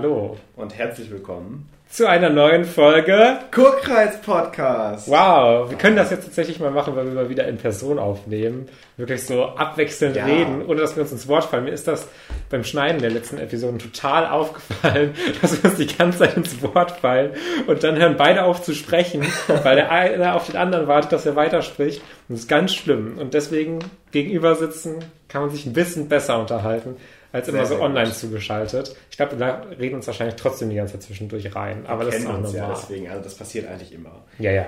Hallo und herzlich willkommen zu einer neuen Folge Kurkreis Podcast. Wow, wir können das jetzt tatsächlich mal machen, weil wir mal wieder in Person aufnehmen. Wirklich so abwechselnd ja. reden, ohne dass wir uns ins Wort fallen. Mir ist das beim Schneiden der letzten Episoden total aufgefallen, dass wir uns die ganze Zeit ins Wort fallen und dann hören beide auf zu sprechen, weil der eine auf den anderen wartet, dass er weiterspricht. Und das ist ganz schlimm. Und deswegen gegenüber sitzen kann man sich ein bisschen besser unterhalten als immer so online gut. zugeschaltet. Ich glaube, da reden uns wahrscheinlich trotzdem die ganze Zeit zwischendurch rein. Aber wir das ist auch normal. Ja, deswegen, also das passiert eigentlich immer. Ja, ja.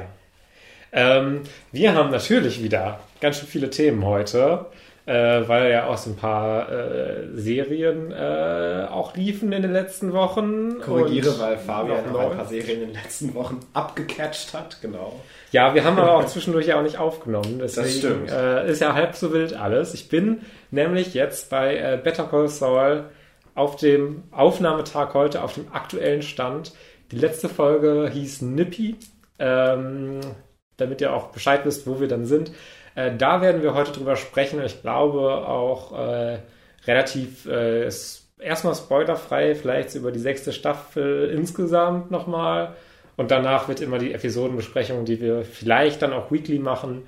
Ähm, wir haben natürlich wieder ganz schön viele Themen heute, äh, weil ja auch so ein paar äh, Serien äh, auch liefen in den letzten Wochen. Korrigiere, weil Fabian noch ein paar Serien in den letzten Wochen abgecatcht hat, genau. Ja, wir haben aber auch zwischendurch ja auch nicht aufgenommen. Deswegen, das stimmt. Äh, ist ja halb so wild alles. Ich bin nämlich jetzt bei äh, Better Call Saul auf dem Aufnahmetag heute, auf dem aktuellen Stand. Die letzte Folge hieß Nippy, ähm, damit ihr auch Bescheid wisst, wo wir dann sind. Äh, da werden wir heute drüber sprechen. Ich glaube auch äh, relativ äh, erstmal spoilerfrei, vielleicht über die sechste Staffel insgesamt nochmal. Und danach wird immer die Episodenbesprechung, die wir vielleicht dann auch weekly machen,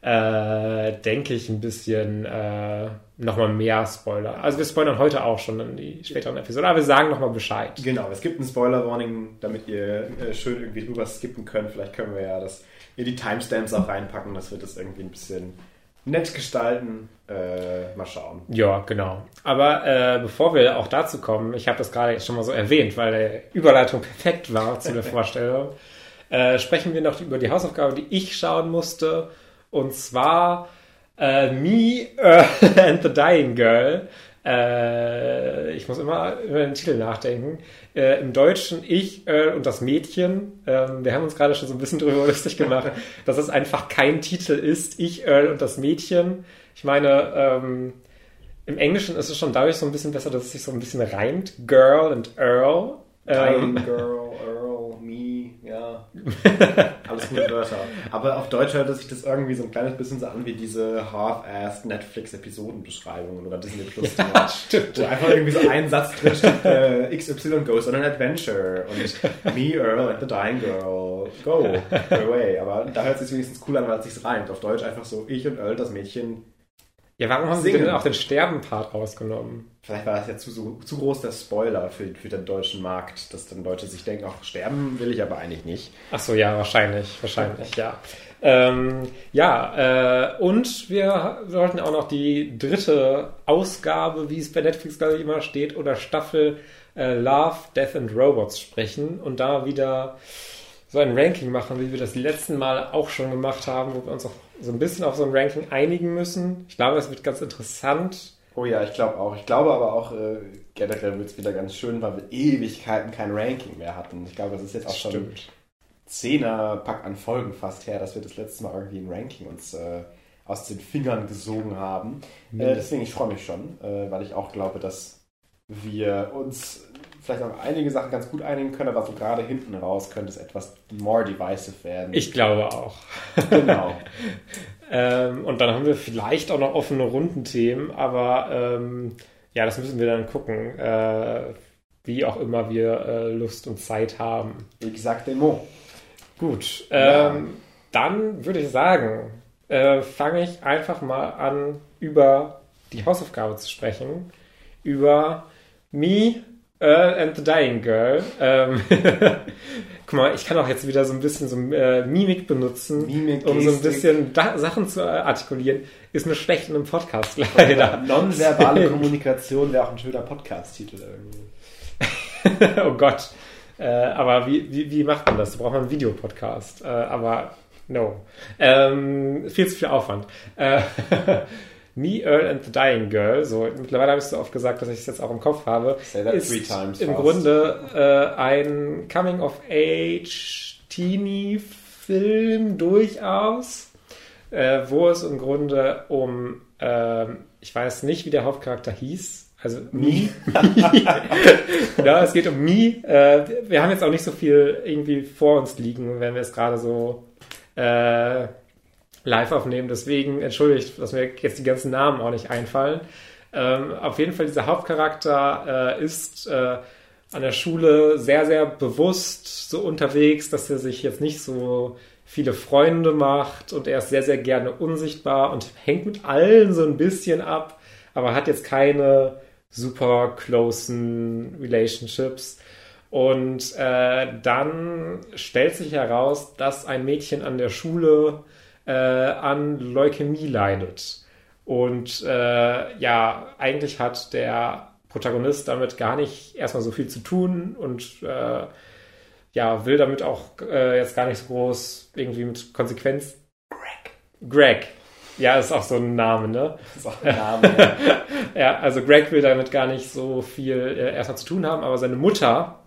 äh, denke ich, ein bisschen äh, nochmal mehr Spoiler. Also wir spoilern heute auch schon in die späteren Episoden, aber wir sagen nochmal Bescheid. Genau, es gibt ein Spoiler-Warning, damit ihr äh, schön irgendwie drüber skippen könnt. Vielleicht können wir ja das, ihr die Timestamps auch reinpacken, das wird das irgendwie ein bisschen nett gestalten. Äh, mal schauen. Ja, genau. Aber äh, bevor wir auch dazu kommen, ich habe das gerade schon mal so erwähnt, weil die Überleitung perfekt war zu der Vorstellung, äh, sprechen wir noch über die Hausaufgabe, die ich schauen musste. Und zwar äh, Me and the Dying Girl. Äh, ich muss immer über den Titel nachdenken. Äh, Im Deutschen Ich, Earl und das Mädchen. Ähm, wir haben uns gerade schon so ein bisschen drüber lustig gemacht, dass es einfach kein Titel ist. Ich, Earl und das Mädchen. Ich meine, ähm, im Englischen ist es schon dadurch so ein bisschen besser, dass es sich so ein bisschen reimt. Girl und Earl. Ähm, Girl, Earl, ja. Alles gute Wörter. Aber auf Deutsch hört sich das irgendwie so ein kleines bisschen so an wie diese half-assed Netflix-Episodenbeschreibungen oder Disney Plus. ja, stimmt. Wo einfach irgendwie so ein Satz drin steht, äh, XY goes on an adventure und me, Earl and the dying girl, go, go away. Aber da hört es sich wenigstens cool an, weil es sich reimt. Auf Deutsch einfach so, ich und Earl, das Mädchen, ja, warum haben Singen. sie denn auch den Sterben-Part rausgenommen? Vielleicht war das ja zu, zu groß der Spoiler für, für den deutschen Markt, dass dann Leute sich denken, ach, sterben will ich aber eigentlich nicht. Ach so, ja, wahrscheinlich, wahrscheinlich, ja. Ähm, ja, äh, und wir sollten auch noch die dritte Ausgabe, wie es bei Netflix, glaube ich, immer steht, oder Staffel äh, Love, Death and Robots sprechen und da wieder so ein Ranking machen, wie wir das letzten Mal auch schon gemacht haben, wo wir uns auch so ein bisschen auf so ein Ranking einigen müssen. Ich glaube, es wird ganz interessant. Oh ja, ich glaube auch. Ich glaube aber auch, äh, generell wird es wieder ganz schön, weil wir Ewigkeiten kein Ranking mehr hatten. Ich glaube, es ist jetzt auch schon ein Zehner-Pack an Folgen fast her, dass wir das letzte Mal irgendwie ein Ranking uns äh, aus den Fingern gesogen haben. Äh, deswegen, ich freue mich schon, äh, weil ich auch glaube, dass wir uns vielleicht auch einige Sachen ganz gut einigen können, aber so gerade hinten raus könnte es etwas more divisive werden. Ich glaube auch. Genau. ähm, und dann haben wir vielleicht auch noch offene Rundenthemen, aber ähm, ja, das müssen wir dann gucken, äh, wie auch immer wir äh, Lust und Zeit haben. Exactement. Gut, ähm, ja. dann würde ich sagen, äh, fange ich einfach mal an, über die Hausaufgabe zu sprechen, über Me Earl and the Dying Girl. Ähm, Guck mal, ich kann auch jetzt wieder so ein bisschen so äh, Mimik benutzen, Mimik, um so ein bisschen Sachen zu artikulieren. Ist mir schlecht in einem Podcast leider. Nonverbale Kommunikation wäre auch ein schöner Podcast-Titel irgendwie. oh Gott. Äh, aber wie, wie, wie macht man das? Da braucht man einen Videopodcast. Äh, aber no. Ähm, viel zu viel Aufwand. Me, Earl and the Dying Girl, so mittlerweile habe ich es so oft gesagt, dass ich es jetzt auch im Kopf habe, ist im fast. Grunde äh, ein Coming-of-Age-Teenie-Film durchaus, äh, wo es im Grunde um, äh, ich weiß nicht, wie der Hauptcharakter hieß, also Me. ja, es geht um Me. Äh, wir haben jetzt auch nicht so viel irgendwie vor uns liegen, wenn wir es gerade so äh, live aufnehmen. Deswegen entschuldigt, dass mir jetzt die ganzen Namen auch nicht einfallen. Ähm, auf jeden Fall, dieser Hauptcharakter äh, ist äh, an der Schule sehr, sehr bewusst so unterwegs, dass er sich jetzt nicht so viele Freunde macht und er ist sehr, sehr gerne unsichtbar und hängt mit allen so ein bisschen ab, aber hat jetzt keine super closen Relationships. Und äh, dann stellt sich heraus, dass ein Mädchen an der Schule äh, an Leukämie leidet. Und äh, ja, eigentlich hat der Protagonist damit gar nicht erstmal so viel zu tun und äh, ja, will damit auch äh, jetzt gar nicht so groß irgendwie mit Konsequenz. Greg. Greg. Ja, ist auch so ein Name, ne? Ist auch ein Name, ja. ja, also Greg will damit gar nicht so viel äh, erstmal zu tun haben, aber seine Mutter,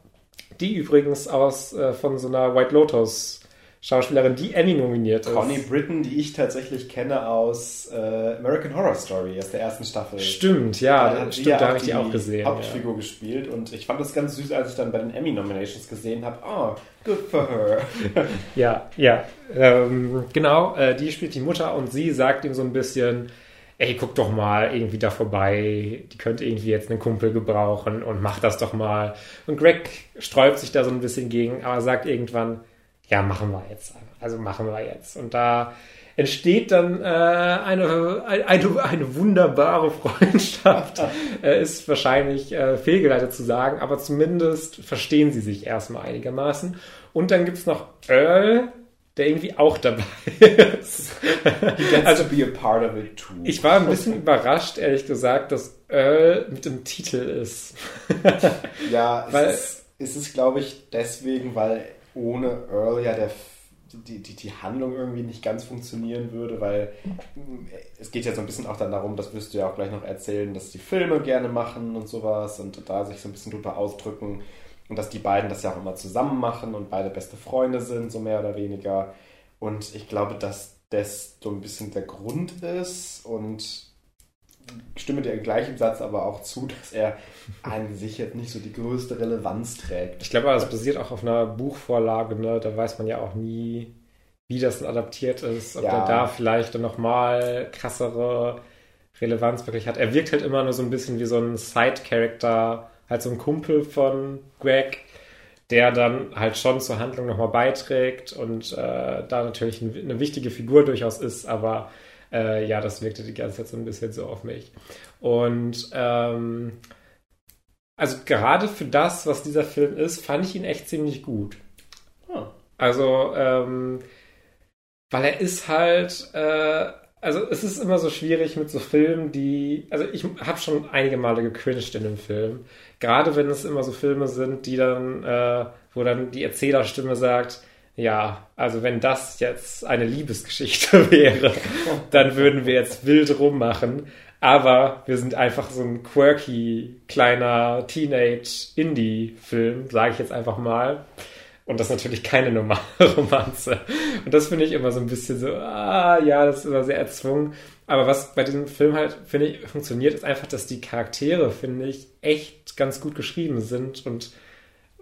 die übrigens aus äh, von so einer White Lotus Schauspielerin, die Emmy nominiert ist. Connie Britton, die ich tatsächlich kenne aus äh, American Horror Story, aus der ersten Staffel. Stimmt, ja, da stimmt, ja da habe ich die auch gesehen. Hauptfigur ja. gespielt und ich fand das ganz süß, als ich dann bei den Emmy Nominations gesehen habe. Oh, good for her. ja, ja, ähm, genau. Äh, die spielt die Mutter und sie sagt ihm so ein bisschen, ey, guck doch mal irgendwie da vorbei, die könnte irgendwie jetzt einen Kumpel gebrauchen und mach das doch mal. Und Greg sträubt sich da so ein bisschen gegen, aber sagt irgendwann, ja, machen wir jetzt. Also machen wir jetzt. Und da entsteht dann äh, eine, eine, eine wunderbare Freundschaft. äh, ist wahrscheinlich äh, fehlgeleitet zu sagen, aber zumindest verstehen sie sich erstmal einigermaßen. Und dann gibt es noch Earl, der irgendwie auch dabei ist. also, be a part of it too. Ich war ein bisschen überrascht, ehrlich gesagt, dass Earl mit dem Titel ist. ja, es weil, ist, es ist glaube ich, deswegen, weil ohne Earl ja der, die, die, die Handlung irgendwie nicht ganz funktionieren würde, weil es geht ja so ein bisschen auch dann darum, das wirst du ja auch gleich noch erzählen, dass die Filme gerne machen und sowas und da sich so ein bisschen drüber ausdrücken und dass die beiden das ja auch immer zusammen machen und beide beste Freunde sind, so mehr oder weniger. Und ich glaube, dass das so ein bisschen der Grund ist und stimme dir gleich im Satz aber auch zu, dass er an sich jetzt nicht so die größte Relevanz trägt. Ich glaube, das basiert auch auf einer Buchvorlage, ne? da weiß man ja auch nie, wie das adaptiert ist, ob ja. er da vielleicht nochmal krassere Relevanz wirklich hat. Er wirkt halt immer nur so ein bisschen wie so ein Side-Character, halt so ein Kumpel von Greg, der dann halt schon zur Handlung nochmal beiträgt und äh, da natürlich eine wichtige Figur durchaus ist, aber äh, ja, das wirkte die ganze Zeit so ein bisschen so auf mich. Und ähm, also gerade für das, was dieser Film ist, fand ich ihn echt ziemlich gut. Oh. Also, ähm, weil er ist halt, äh, also es ist immer so schwierig mit so Filmen, die, also ich habe schon einige Male gecringed in dem Film. Gerade wenn es immer so Filme sind, die dann, äh, wo dann die Erzählerstimme sagt, ja, also wenn das jetzt eine Liebesgeschichte wäre, dann würden wir jetzt wild rummachen. Aber wir sind einfach so ein quirky, kleiner Teenage-Indie-Film, sage ich jetzt einfach mal. Und das ist natürlich keine normale Romanze. Und das finde ich immer so ein bisschen so, ah, ja, das ist immer sehr erzwungen. Aber was bei diesem Film halt, finde ich, funktioniert, ist einfach, dass die Charaktere, finde ich, echt ganz gut geschrieben sind und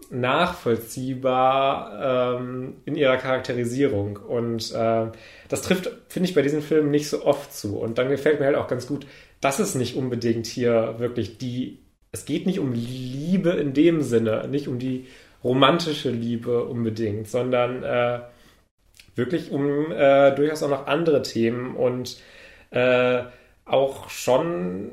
nachvollziehbar ähm, in ihrer Charakterisierung. Und äh, das trifft, finde ich, bei diesen Filmen nicht so oft zu. Und dann gefällt mir halt auch ganz gut, dass es nicht unbedingt hier wirklich die, es geht nicht um Liebe in dem Sinne, nicht um die romantische Liebe unbedingt, sondern äh, wirklich um äh, durchaus auch noch andere Themen und äh, auch schon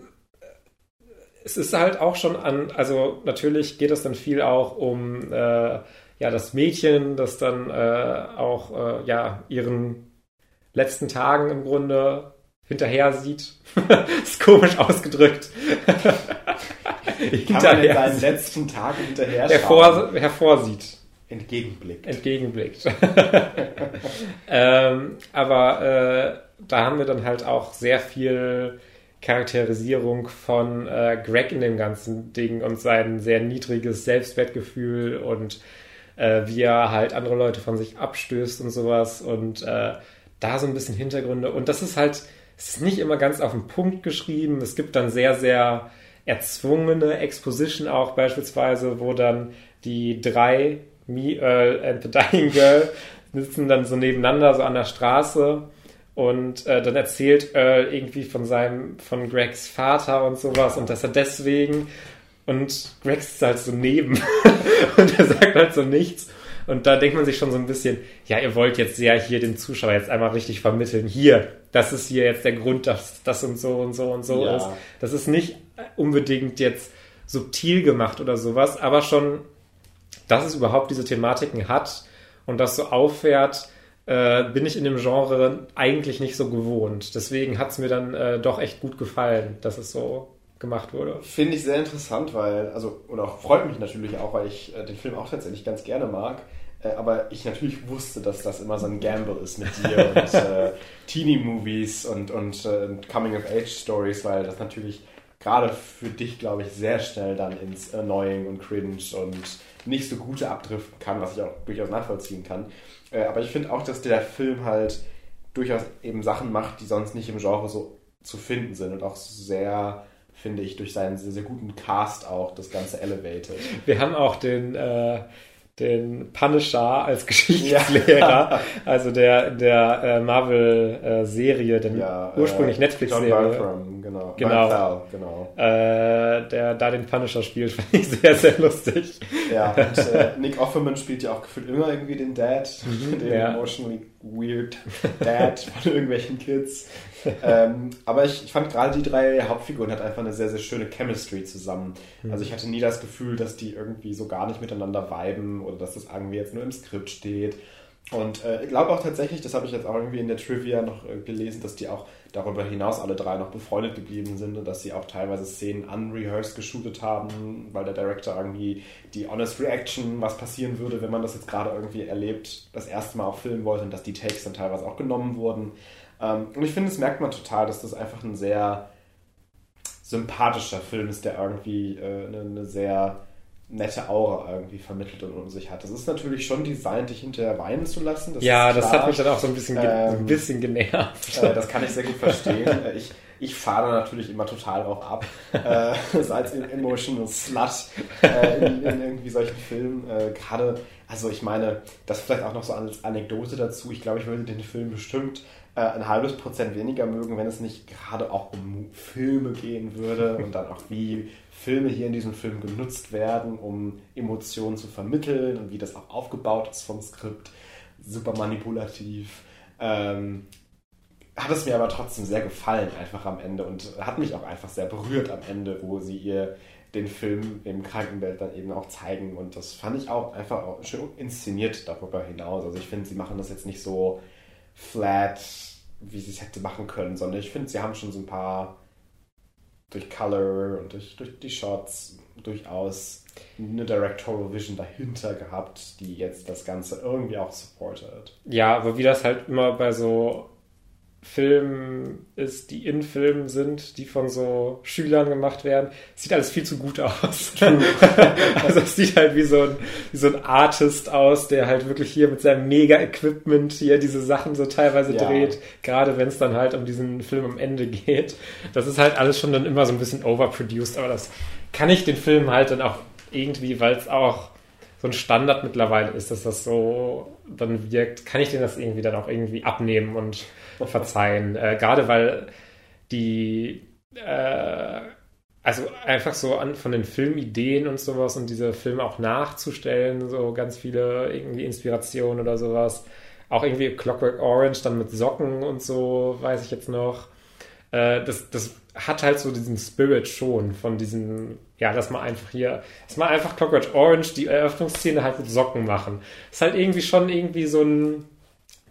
es ist halt auch schon an, also natürlich geht es dann viel auch um äh, ja das Mädchen, das dann äh, auch äh, ja ihren letzten Tagen im Grunde hinterher sieht. ist komisch ausgedrückt. Kann man in seinen letzten Tagen hinterher hervor, hervorsieht. Entgegenblickt. Entgegenblickt. ähm, aber äh, da haben wir dann halt auch sehr viel Charakterisierung von äh, Greg in dem ganzen Ding und sein sehr niedriges Selbstwertgefühl und äh, wie er halt andere Leute von sich abstößt und sowas und äh, da so ein bisschen Hintergründe. Und das ist halt, es ist nicht immer ganz auf den Punkt geschrieben. Es gibt dann sehr, sehr erzwungene Exposition auch beispielsweise, wo dann die drei, Me, Earl and the Dying Girl, sitzen dann so nebeneinander, so an der Straße und äh, dann erzählt Earl irgendwie von seinem, von Gregs Vater und sowas und dass er deswegen und Greg ist halt so neben und er sagt halt so nichts. Und da denkt man sich schon so ein bisschen, ja, ihr wollt jetzt ja hier dem Zuschauer jetzt einmal richtig vermitteln, hier, das ist hier jetzt der Grund, dass das und so und so und so ja. ist. Das ist nicht unbedingt jetzt subtil gemacht oder sowas, aber schon, dass es überhaupt diese Thematiken hat und das so auffährt, äh, bin ich in dem Genre eigentlich nicht so gewohnt. Deswegen hat es mir dann äh, doch echt gut gefallen, dass es so gemacht wurde. Finde ich sehr interessant, weil, also, und auch freut mich natürlich auch, weil ich äh, den Film auch tatsächlich ganz gerne mag. Äh, aber ich natürlich wusste, dass das immer so ein Gamble ist mit dir und äh, Teenie-Movies und, und äh, Coming-of-Age-Stories, weil das natürlich gerade für dich, glaube ich, sehr schnell dann ins Annoying und Cringe und nicht so gute abdriften kann, was ich auch durchaus nachvollziehen kann. Äh, aber ich finde auch, dass der Film halt durchaus eben Sachen macht, die sonst nicht im Genre so zu finden sind und auch sehr finde ich, durch seinen sehr, sehr guten Cast auch das Ganze elevated. Wir haben auch den, äh, den Punisher als Geschichtslehrer, ja. also der der äh, Marvel-Serie, äh, ja, ursprünglich äh, Netflix-Serie. genau. Genau. Thal, genau. Äh, der da den Punisher spielt, fand ich sehr, sehr lustig. Ja, und äh, Nick Offerman spielt ja auch gefühlt immer irgendwie den Dad, mhm, den ja. emotionally weird Dad von irgendwelchen Kids. Ähm, aber ich, ich fand gerade die drei Hauptfiguren hat einfach eine sehr, sehr schöne Chemistry zusammen. Mhm. Also ich hatte nie das Gefühl, dass die irgendwie so gar nicht miteinander viben oder dass das irgendwie jetzt nur im Skript steht. Und äh, ich glaube auch tatsächlich, das habe ich jetzt auch irgendwie in der Trivia noch äh, gelesen, dass die auch darüber hinaus alle drei noch befreundet geblieben sind und dass sie auch teilweise Szenen unrehearsed geshootet haben, weil der Director irgendwie die Honest Reaction, was passieren würde, wenn man das jetzt gerade irgendwie erlebt, das erste Mal auch filmen wollte und dass die Takes dann teilweise auch genommen wurden. Ähm, und ich finde, das merkt man total, dass das einfach ein sehr sympathischer Film ist, der irgendwie äh, eine, eine sehr nette Aura irgendwie vermittelt und um sich hat. Das ist natürlich schon designt, dich hinterher weinen zu lassen. Das ja, das hat mich dann auch so ein bisschen, ähm, ein bisschen genervt. Äh, das kann ich sehr gut verstehen. Äh, ich, ich fahre da natürlich immer total drauf ab. äh, so als emotional slut äh, in, in, irgendwie solchen Filmen. Äh, Gerade, also ich meine, das vielleicht auch noch so als Anekdote dazu. Ich glaube, ich würde den Film bestimmt äh, ein halbes Prozent weniger mögen, wenn es nicht gerade auch um Filme gehen würde und dann auch wie Filme hier in diesem Film genutzt werden, um Emotionen zu vermitteln und wie das auch aufgebaut ist vom Skript. Super manipulativ. Ähm, hat es mir aber trotzdem sehr gefallen, einfach am Ende und hat mich auch einfach sehr berührt am Ende, wo sie ihr den Film im Krankenbett dann eben auch zeigen und das fand ich auch einfach auch schön inszeniert darüber hinaus. Also ich finde, sie machen das jetzt nicht so flat, wie sie es hätte machen können, sondern ich finde, sie haben schon so ein paar durch Color und durch, durch die Shots durchaus eine Directorial Vision dahinter gehabt, die jetzt das Ganze irgendwie auch supportet. Ja, aber wie das halt immer bei so Film ist, die in Filmen sind, die von so Schülern gemacht werden. Sieht alles viel zu gut aus. also es sieht halt wie so, ein, wie so ein Artist aus, der halt wirklich hier mit seinem Mega-Equipment hier diese Sachen so teilweise ja. dreht. Gerade wenn es dann halt um diesen Film am Ende geht. Das ist halt alles schon dann immer so ein bisschen overproduced, aber das kann ich den Film halt dann auch irgendwie, weil es auch so ein Standard mittlerweile ist, dass das so dann wirkt, kann ich den das irgendwie dann auch irgendwie abnehmen und verzeihen. Äh, gerade weil die, äh, also einfach so an, von den Filmideen und sowas und diese Filme auch nachzustellen, so ganz viele irgendwie Inspirationen oder sowas. Auch irgendwie Clockwork Orange dann mit Socken und so, weiß ich jetzt noch. Äh, das, das hat halt so diesen Spirit schon von diesen, ja, dass man einfach hier, dass man einfach Clockwork Orange die Eröffnungsszene halt mit Socken machen. Ist halt irgendwie schon irgendwie so ein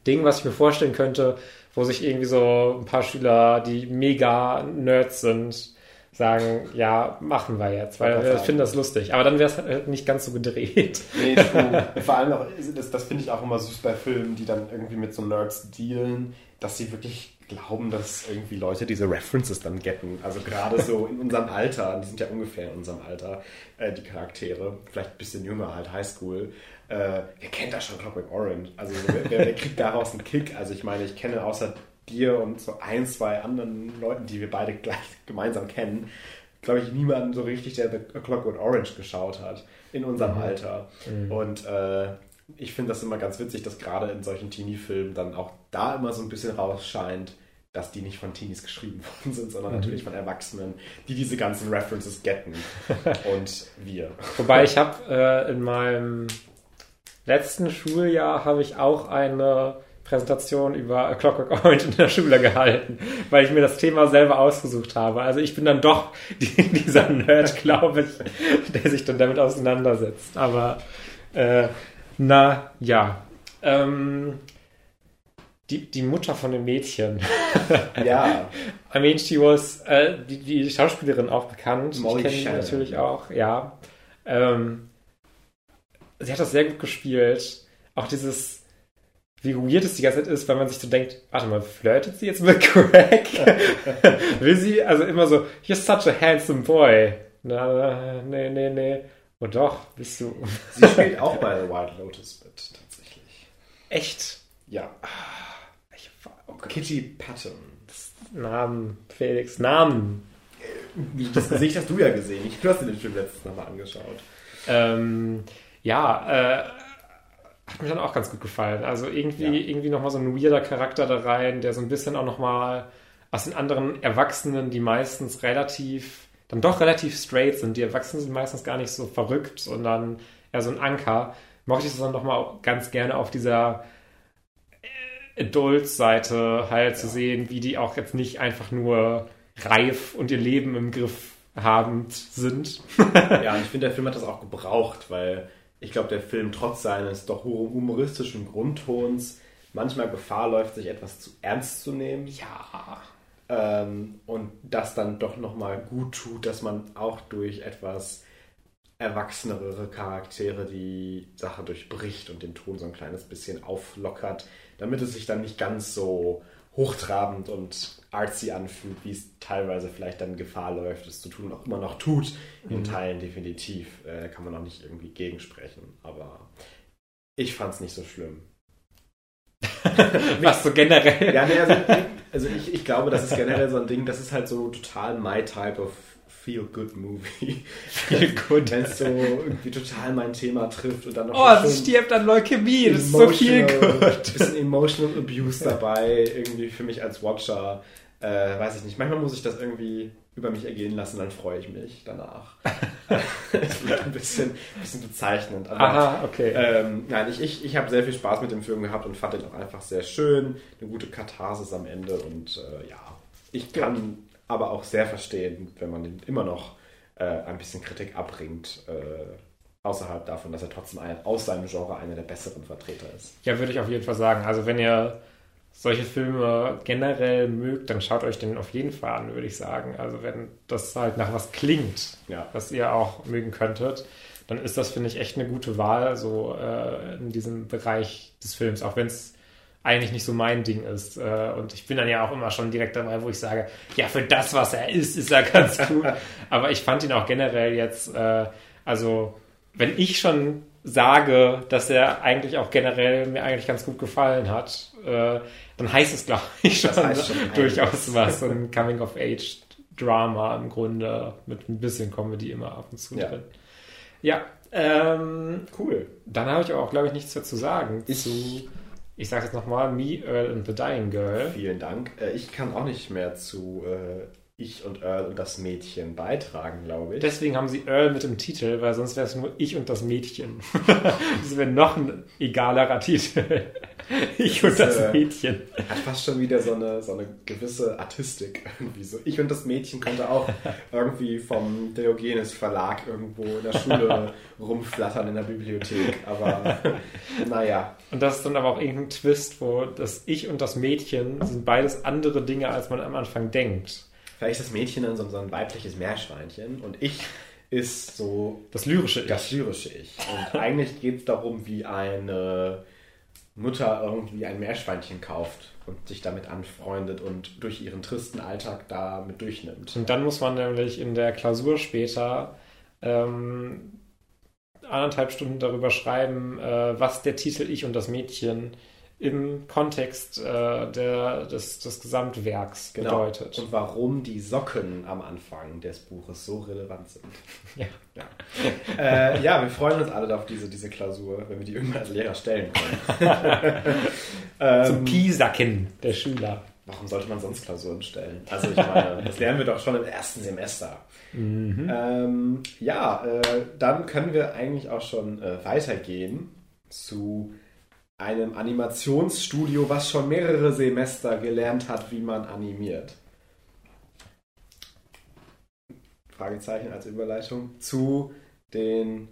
Ding, was ich mir vorstellen könnte, wo sich irgendwie so ein paar Schüler, die mega Nerds sind, sagen, ja, machen wir jetzt, weil wir finden das lustig. Aber dann wäre es halt nicht ganz so gedreht. Nee, true. Vor allem auch, das, das finde ich auch immer süß bei Filmen, die dann irgendwie mit so Nerds dealen, dass sie wirklich glauben, dass irgendwie Leute diese References dann getten. Also gerade so in unserem Alter, die sind ja ungefähr in unserem Alter, äh, die Charaktere, vielleicht ein bisschen jünger, halt Highschool, äh, wer kennt da schon Clockwork Orange? Also wer, wer, kriegt daraus einen Kick? Also ich meine, ich kenne außer dir und so ein, zwei anderen Leuten, die wir beide gleich gemeinsam kennen, glaube ich, niemanden so richtig, der The Clockwork Orange geschaut hat in unserem mhm. Alter. Mhm. Und äh, ich finde das immer ganz witzig, dass gerade in solchen Teenie-Filmen dann auch da immer so ein bisschen rausscheint, dass die nicht von Teenies geschrieben worden sind, sondern mhm. natürlich von Erwachsenen, die diese ganzen References getten. Und wir. Wobei ich habe äh, in meinem letzten Schuljahr habe ich auch eine Präsentation über A Clockwork Orange in der Schule gehalten, weil ich mir das Thema selber ausgesucht habe. Also ich bin dann doch die, dieser Nerd, glaube ich, der sich dann damit auseinandersetzt. Aber äh, na ja. Ähm, die, die Mutter von dem Mädchen. ja. I mean, she was, äh, die, die Schauspielerin auch bekannt. Molly ich kenne sie natürlich auch, ja. Ähm, sie hat das sehr gut gespielt. Auch dieses, wie weird es die ganze Zeit ist, weil man sich so denkt, warte mal, flirtet sie jetzt mit Craig? Will sie, also immer so, you're such a handsome boy. Na, nee, nee, nee. Oh doch, bist du. sie spielt auch bei The Wild Lotus mit, tatsächlich. Echt? Ja. Ich, oh Kitty Patton. Namen, Felix, Namen. Das Gesicht hast du ja gesehen. Ich, du hast dir den Film letztes Mal angeschaut. Ähm, ja, äh, hat mir dann auch ganz gut gefallen. Also irgendwie, ja. irgendwie nochmal so ein weirder Charakter da rein, der so ein bisschen auch nochmal aus den anderen Erwachsenen, die meistens relativ, dann doch relativ straight sind. Die Erwachsenen sind meistens gar nicht so verrückt, sondern eher so ein Anker. Mochte ich das dann nochmal ganz gerne auf dieser äh, Adult-Seite halt ja. zu sehen, wie die auch jetzt nicht einfach nur reif und ihr Leben im Griff habend sind. ja, und ich finde, der Film hat das auch gebraucht, weil ich glaube, der Film trotz seines doch humoristischen Grundtons manchmal Gefahr läuft, sich etwas zu ernst zu nehmen. Ja. Ähm, und das dann doch nochmal gut tut, dass man auch durch etwas erwachsenere Charaktere die Sache durchbricht und den Ton so ein kleines bisschen auflockert, damit es sich dann nicht ganz so hochtrabend und artsy anfühlt, wie es teilweise vielleicht dann Gefahr läuft, es zu tun und auch immer noch tut, in mhm. Teilen definitiv. Äh, kann man auch nicht irgendwie gegensprechen. Aber ich fand es nicht so schlimm. Was so generell? Ja, nee, also, also ich, ich glaube, das ist generell so ein Ding, das ist halt so total my type of Feel-Good-Movie. Feel-Good. Wenn es so irgendwie total mein Thema trifft und dann noch. Oh, sie stirbt an Leukämie, das ist so viel gut. Bisschen Emotional Abuse dabei, irgendwie für mich als Watcher. Äh, weiß ich nicht. Manchmal muss ich das irgendwie über mich ergehen lassen, dann freue ich mich danach. das wird ein bisschen, ein bisschen bezeichnend. Aber, Aha, okay. Ähm, nein, ich, ich, ich habe sehr viel Spaß mit dem Film gehabt und fand ihn auch einfach sehr schön. Eine gute Katharsis am Ende und äh, ja, ich kann aber auch sehr verstehen, wenn man ihn immer noch äh, ein bisschen Kritik abbringt. Äh, außerhalb davon, dass er trotzdem ein, aus seinem Genre einer der besseren Vertreter ist. Ja, würde ich auf jeden Fall sagen. Also wenn ihr solche Filme generell mögt, dann schaut euch den auf jeden Fall an, würde ich sagen. Also wenn das halt nach was klingt, ja. was ihr auch mögen könntet, dann ist das, finde ich, echt eine gute Wahl, so äh, in diesem Bereich des Films, auch wenn es eigentlich nicht so mein Ding ist. Äh, und ich bin dann ja auch immer schon direkt dabei, wo ich sage, ja, für das, was er ist, ist er ganz gut. Aber ich fand ihn auch generell jetzt, äh, also wenn ich schon sage, dass er eigentlich auch generell mir eigentlich ganz gut gefallen hat, äh, dann heißt es, glaube ich, schon, schon durchaus was. So ein Coming-of-Age-Drama im Grunde mit ein bisschen Comedy immer ab und zu ja. drin. Ja, ähm, cool. Dann habe ich auch, glaube ich, nichts mehr zu sagen ich zu ich sage jetzt nochmal, Me, Earl and the Dying Girl. Vielen Dank. Äh, ich kann auch nicht mehr zu äh, Ich und Earl und das Mädchen beitragen, glaube ich. Deswegen haben sie Earl mit dem Titel, weil sonst wäre es nur Ich und das Mädchen. das wäre noch ein egalerer Titel. ich und das äh, Mädchen. Hat fast schon wieder so eine, so eine gewisse Artistik. Irgendwie so. Ich und das Mädchen könnte auch irgendwie vom Diogenes Verlag irgendwo in der Schule rumflattern in der Bibliothek. Aber naja. Und das ist dann aber auch irgendein Twist, wo das Ich und das Mädchen sind beides andere Dinge, als man am Anfang denkt. Vielleicht ist das Mädchen dann so, so ein weibliches Meerschweinchen und ich ist so das lyrische Ich. Das lyrische Ich. Und eigentlich geht es darum, wie eine Mutter irgendwie ein Meerschweinchen kauft und sich damit anfreundet und durch ihren tristen Alltag damit durchnimmt. Und dann muss man nämlich in der Klausur später ähm, anderthalb Stunden darüber schreiben, äh, was der Titel Ich und das Mädchen im Kontext äh, der, des, des Gesamtwerks genau. bedeutet. Und warum die Socken am Anfang des Buches so relevant sind. Ja, ja. äh, ja wir freuen uns alle auf diese, diese Klausur, wenn wir die irgendwann als Lehrer stellen können. ähm, Zum Piesacken der Schüler. warum sollte man sonst Klausuren stellen? Also ich meine, das lernen wir doch schon im ersten Semester. Mhm. Ähm, ja, äh, dann können wir eigentlich auch schon äh, weitergehen zu einem Animationsstudio, was schon mehrere Semester gelernt hat, wie man animiert. Fragezeichen als Überleitung zu den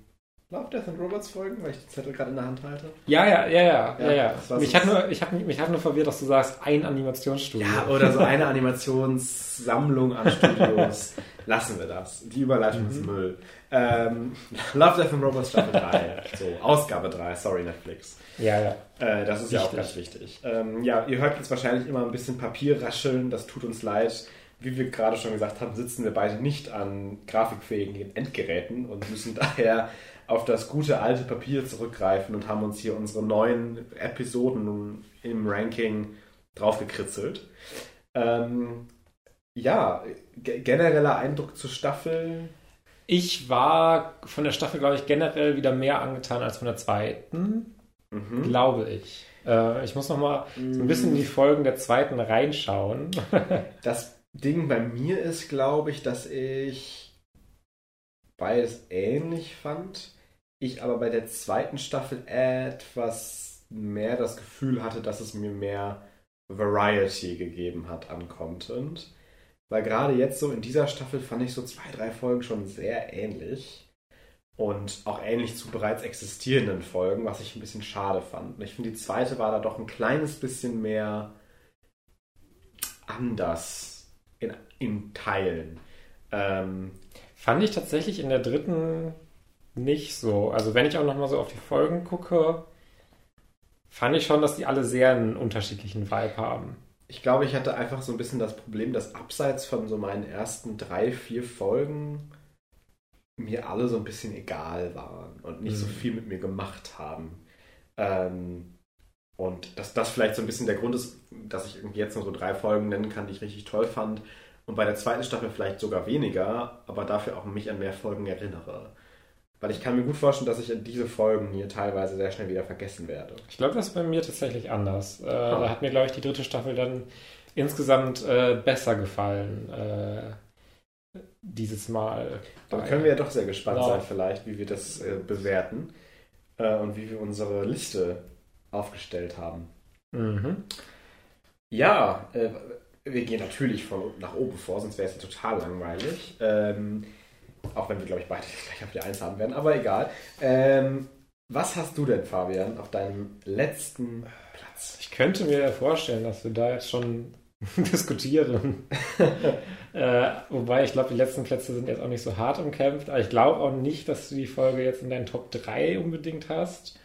Love, Death and Robots Folgen, weil ich die Zettel gerade in der Hand halte? Ja, ja, ja, ja. ja, ja. Mich, hat nur, ich hab, mich hat nur verwirrt, dass du sagst, ein Animationsstudio. Ja, oder so eine Animationssammlung an Studios. Lassen wir das. Die Überleitung mhm. ist Müll. Ähm, Love, Death and Robots Staffel 3. So, Ausgabe 3. Sorry, Netflix. Ja, ja. Äh, das ist wichtig. ja auch ganz wichtig. Ähm, ja, ihr hört jetzt wahrscheinlich immer ein bisschen Papier rascheln. Das tut uns leid wie wir gerade schon gesagt haben, sitzen wir beide nicht an grafikfähigen Endgeräten und müssen daher auf das gute alte Papier zurückgreifen und haben uns hier unsere neuen Episoden im Ranking draufgekritzelt. Ähm, ja, genereller Eindruck zur Staffel. Ich war von der Staffel, glaube ich, generell wieder mehr angetan als von der zweiten. Mhm. Glaube ich. Äh, ich muss noch mal so ein bisschen in die Folgen der zweiten reinschauen. das Ding bei mir ist, glaube ich, dass ich beides ähnlich fand. Ich aber bei der zweiten Staffel etwas mehr das Gefühl hatte, dass es mir mehr Variety gegeben hat an Content. Weil gerade jetzt so in dieser Staffel fand ich so zwei, drei Folgen schon sehr ähnlich. Und auch ähnlich zu bereits existierenden Folgen, was ich ein bisschen schade fand. Ich finde, die zweite war da doch ein kleines bisschen mehr anders in, in Teilen. Ähm, Fand ich tatsächlich in der dritten nicht so. Also wenn ich auch nochmal so auf die Folgen gucke, fand ich schon, dass die alle sehr einen unterschiedlichen Vibe haben. Ich glaube, ich hatte einfach so ein bisschen das Problem, dass abseits von so meinen ersten drei, vier Folgen mir alle so ein bisschen egal waren und nicht mhm. so viel mit mir gemacht haben. Ähm, und dass das vielleicht so ein bisschen der Grund ist, dass ich jetzt nur so drei Folgen nennen kann, die ich richtig toll fand. Und bei der zweiten Staffel vielleicht sogar weniger, aber dafür auch mich an mehr Folgen erinnere. Weil ich kann mir gut vorstellen, dass ich diese Folgen hier teilweise sehr schnell wieder vergessen werde. Ich glaube, das ist bei mir tatsächlich anders. Äh, da hat mir, glaube ich, die dritte Staffel dann insgesamt äh, besser gefallen. Äh, dieses Mal. Dann können wir ja doch sehr gespannt genau. sein, vielleicht, wie wir das äh, bewerten äh, und wie wir unsere Liste aufgestellt haben. Mhm. Ja, äh, wir gehen natürlich von unten nach oben vor, sonst wäre es ja total langweilig. Ähm, auch wenn wir, glaube ich, beide gleich auf die Eins haben werden, aber egal. Ähm, was hast du denn, Fabian, auf deinem letzten Platz? Ich könnte mir vorstellen, dass wir da jetzt schon diskutieren. äh, wobei ich glaube, die letzten Plätze sind jetzt auch nicht so hart umkämpft, aber ich glaube auch nicht, dass du die Folge jetzt in deinen Top 3 unbedingt hast.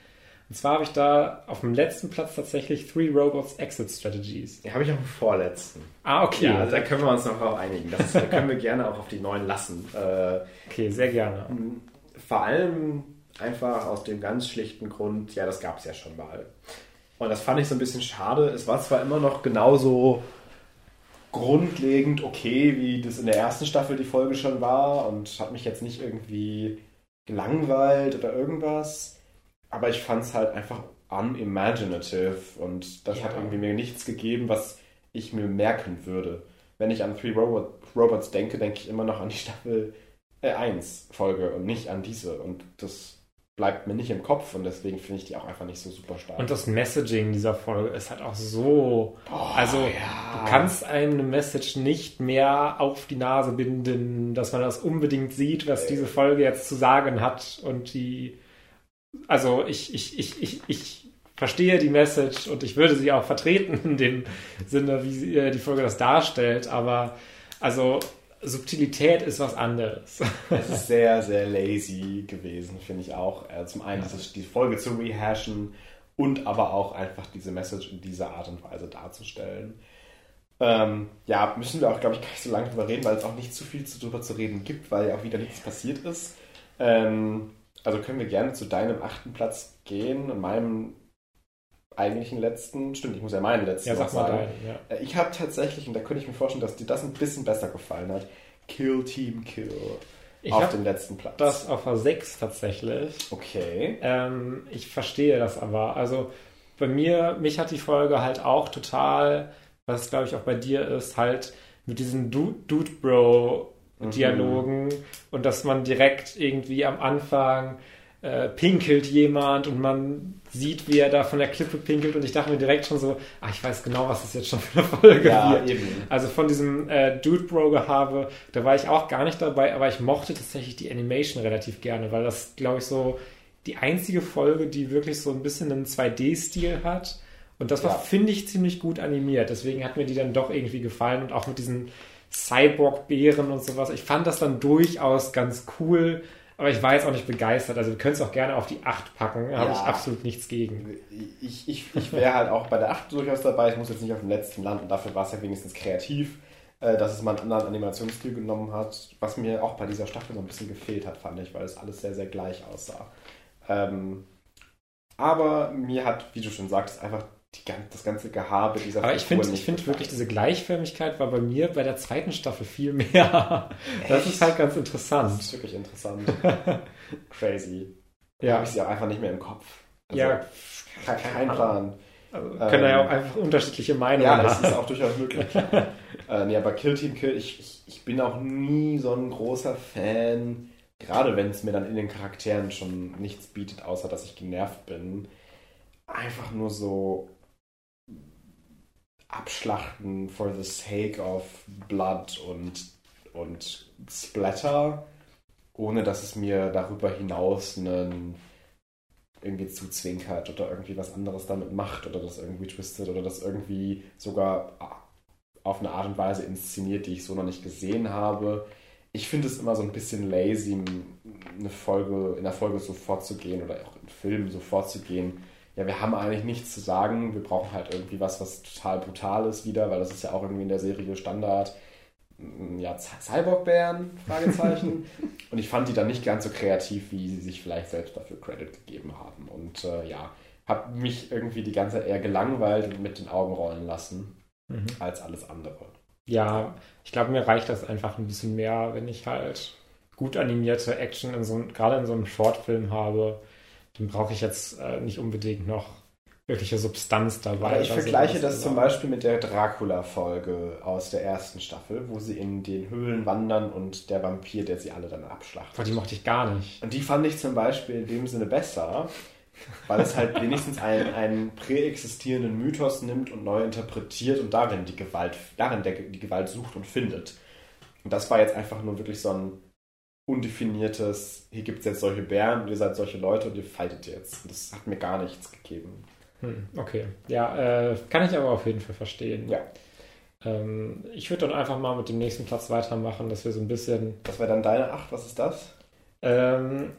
Und zwar habe ich da auf dem letzten Platz tatsächlich Three Robots Exit Strategies. Die habe ich auf dem vorletzten. Ah, okay. Ja, da können wir uns noch drauf einigen. Das da können wir gerne auch auf die neuen lassen. Äh, okay, sehr gerne. Vor allem einfach aus dem ganz schlichten Grund, ja, das gab es ja schon mal. Und das fand ich so ein bisschen schade. Es war zwar immer noch genauso grundlegend okay, wie das in der ersten Staffel die Folge schon war und hat mich jetzt nicht irgendwie gelangweilt oder irgendwas aber ich fand es halt einfach unimaginative und das ja. hat irgendwie mir nichts gegeben, was ich mir merken würde. Wenn ich an Three Robot, Robots denke, denke ich immer noch an die Staffel äh, 1 Folge und nicht an diese. Und das bleibt mir nicht im Kopf und deswegen finde ich die auch einfach nicht so super stark. Und das Messaging dieser Folge ist halt auch so. Oh, also, ja. du kannst eine Message nicht mehr auf die Nase binden, dass man das unbedingt sieht, was äh. diese Folge jetzt zu sagen hat und die also ich, ich, ich, ich, ich verstehe die Message und ich würde sie auch vertreten in dem Sinne, wie sie, äh, die Folge das darstellt, aber also Subtilität ist was anderes. Es ist sehr, sehr lazy gewesen, finde ich auch. Äh, zum einen dieses, die Folge zu rehashen und aber auch einfach diese Message in dieser Art und Weise darzustellen. Ähm, ja, müssen wir auch, glaube ich, gar nicht so lange drüber reden, weil es auch nicht zu viel darüber zu reden gibt, weil ja auch wieder nichts passiert ist. Ähm, also können wir gerne zu deinem achten Platz gehen und meinem eigentlichen letzten. Stimmt, ich muss ja meinen letzten ja, sag mal sagen. Dein, ja. Äh, ich habe tatsächlich, und da könnte ich mir vorstellen, dass dir das ein bisschen besser gefallen hat, Kill Team Kill. Ich auf dem letzten Platz. Das auf der 6 tatsächlich. Okay. Ähm, ich verstehe das aber. Also bei mir, mich hat die Folge halt auch total was glaube ich auch bei dir ist, halt mit diesen Dude Bro Dialogen mhm. und dass man direkt irgendwie am Anfang äh, pinkelt jemand und man sieht, wie er da von der Klippe pinkelt und ich dachte mir direkt schon so, ah, ich weiß genau, was das jetzt schon für eine Folge ja, wird. Eben. Also von diesem äh, Dude Bro Gehabe, da war ich auch gar nicht dabei, aber ich mochte tatsächlich die Animation relativ gerne, weil das, glaube ich, so die einzige Folge, die wirklich so ein bisschen einen 2D-Stil hat. Und das war, ja. finde ich, ziemlich gut animiert. Deswegen hat mir die dann doch irgendwie gefallen und auch mit diesen Cyborg-Bären und sowas. Ich fand das dann durchaus ganz cool aber ich war jetzt auch nicht begeistert. Also wir können es auch gerne auf die 8 packen. Da habe ich absolut nichts gegen. Ich, ich, ich wäre halt auch bei der 8 durchaus dabei. Ich muss jetzt nicht auf dem letzten landen. Dafür war es ja wenigstens kreativ, äh, dass es mal einen anderen Animationsstil genommen hat. Was mir auch bei dieser Staffel so ein bisschen gefehlt hat, fand ich, weil es alles sehr, sehr gleich aussah. Ähm, aber mir hat, wie du schon sagst, einfach die, das ganze Gehabe dieser Aber ich finde ich find wirklich, diese Gleichförmigkeit war bei mir bei der zweiten Staffel viel mehr. Echt? Das ist halt ganz interessant. Das ist wirklich interessant. Crazy. Ja. Habe ich sie auch einfach nicht mehr im Kopf. Also, ja. Kein, kein Plan. Also, können ähm, ja auch einfach unterschiedliche Meinungen haben. Ja, das ist auch durchaus möglich. äh, nee, aber Kill Team Kill, ich, ich, ich bin auch nie so ein großer Fan, gerade wenn es mir dann in den Charakteren schon nichts bietet, außer dass ich genervt bin. Einfach nur so abschlachten for the sake of blood und, und Splatter, ohne dass es mir darüber hinaus einen irgendwie zuzwinkert oder irgendwie was anderes damit macht oder das irgendwie twistet oder das irgendwie sogar auf eine Art und Weise inszeniert, die ich so noch nicht gesehen habe. Ich finde es immer so ein bisschen lazy, eine Folge, in der Folge so vorzugehen oder auch in Filmen so vorzugehen, ja, wir haben eigentlich nichts zu sagen, wir brauchen halt irgendwie was, was total brutal ist wieder, weil das ist ja auch irgendwie in der Serie Standard. Mm, ja, Cyborg-Bären? Fragezeichen. und ich fand die dann nicht ganz so kreativ, wie sie sich vielleicht selbst dafür Credit gegeben haben. Und äh, ja, habe mich irgendwie die ganze Zeit eher gelangweilt und mit den Augen rollen lassen, mhm. als alles andere. Ja, ich glaube, mir reicht das einfach ein bisschen mehr, wenn ich halt gut animierte Action in so, gerade in so einem Shortfilm habe dann brauche ich jetzt äh, nicht unbedingt noch wirkliche Substanz dabei. Aber ich vergleiche das zum Beispiel mit der Dracula-Folge aus der ersten Staffel, wo sie in den Höhlen wandern und der Vampir, der sie alle dann abschlachtet. Boah, die mochte ich gar nicht. Und die fand ich zum Beispiel in dem Sinne besser, weil es halt wenigstens einen, einen präexistierenden Mythos nimmt und neu interpretiert und darin die Gewalt, darin der, die Gewalt sucht und findet. Und das war jetzt einfach nur wirklich so ein undefiniertes, hier gibt es jetzt solche Bären und ihr seid solche Leute und ihr fightet jetzt. Und das hat mir gar nichts gegeben. Hm, okay. Ja, äh, kann ich aber auf jeden Fall verstehen. Ja. Ähm, ich würde dann einfach mal mit dem nächsten Platz weitermachen, dass wir so ein bisschen. Das wäre dann deine Acht, was ist das? Ähm,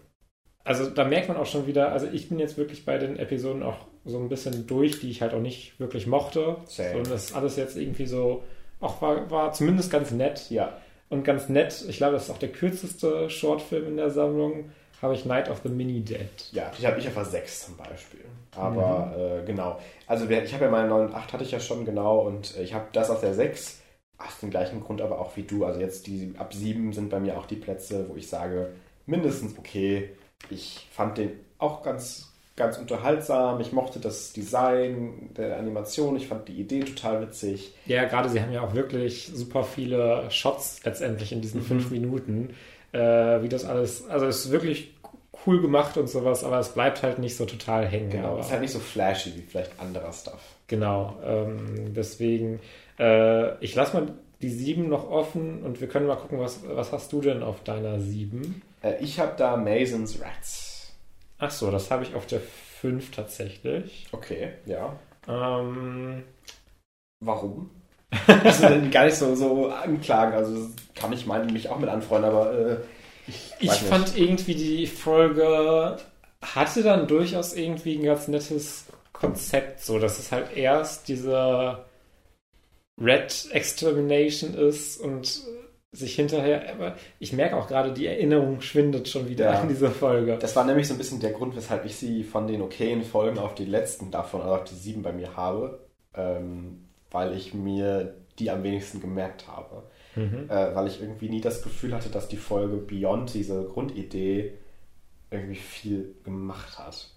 also da merkt man auch schon wieder, also ich bin jetzt wirklich bei den Episoden auch so ein bisschen durch, die ich halt auch nicht wirklich mochte. Same. Und das alles jetzt irgendwie so, auch war, war zumindest ganz nett. Ja. Und ganz nett, ich glaube, das ist auch der kürzeste Shortfilm in der Sammlung, habe ich Night of the Mini Dead. Ja, die habe ich einfach sechs zum Beispiel. Aber mhm. äh, genau. Also ich habe ja meine 9 und 8 hatte ich ja schon genau und äh, ich habe das auf der 6 aus dem gleichen Grund aber auch wie du. Also jetzt die ab 7 sind bei mir auch die Plätze, wo ich sage, mindestens okay. Ich fand den auch ganz ganz unterhaltsam. Ich mochte das Design der Animation. Ich fand die Idee total witzig. Ja, gerade sie haben ja auch wirklich super viele Shots letztendlich in diesen mhm. fünf Minuten. Äh, wie das alles, also es ist wirklich cool gemacht und sowas, aber es bleibt halt nicht so total hängen. Genau, es ist halt nicht so flashy wie vielleicht anderer Stuff. Genau, ähm, deswegen, äh, ich lasse mal die sieben noch offen und wir können mal gucken, was, was hast du denn auf deiner sieben? Äh, ich habe da Masons Rats. Ach so, das habe ich auf der 5 tatsächlich. Okay, ja. Ähm, Warum? also gar nicht so, so anklagen. Also kann ich meinen, mich auch mit anfreunden, aber äh, ich, ich fand irgendwie die Folge hatte dann durchaus irgendwie ein ganz nettes Konzept, so dass es halt erst diese Red Extermination ist und sich hinterher, aber ich merke auch gerade, die Erinnerung schwindet schon wieder ja. an diese Folge. Das war nämlich so ein bisschen der Grund, weshalb ich sie von den okayen Folgen auf die letzten davon, also auf die sieben bei mir habe, ähm, weil ich mir die am wenigsten gemerkt habe. Mhm. Äh, weil ich irgendwie nie das Gefühl hatte, dass die Folge Beyond diese Grundidee irgendwie viel gemacht hat.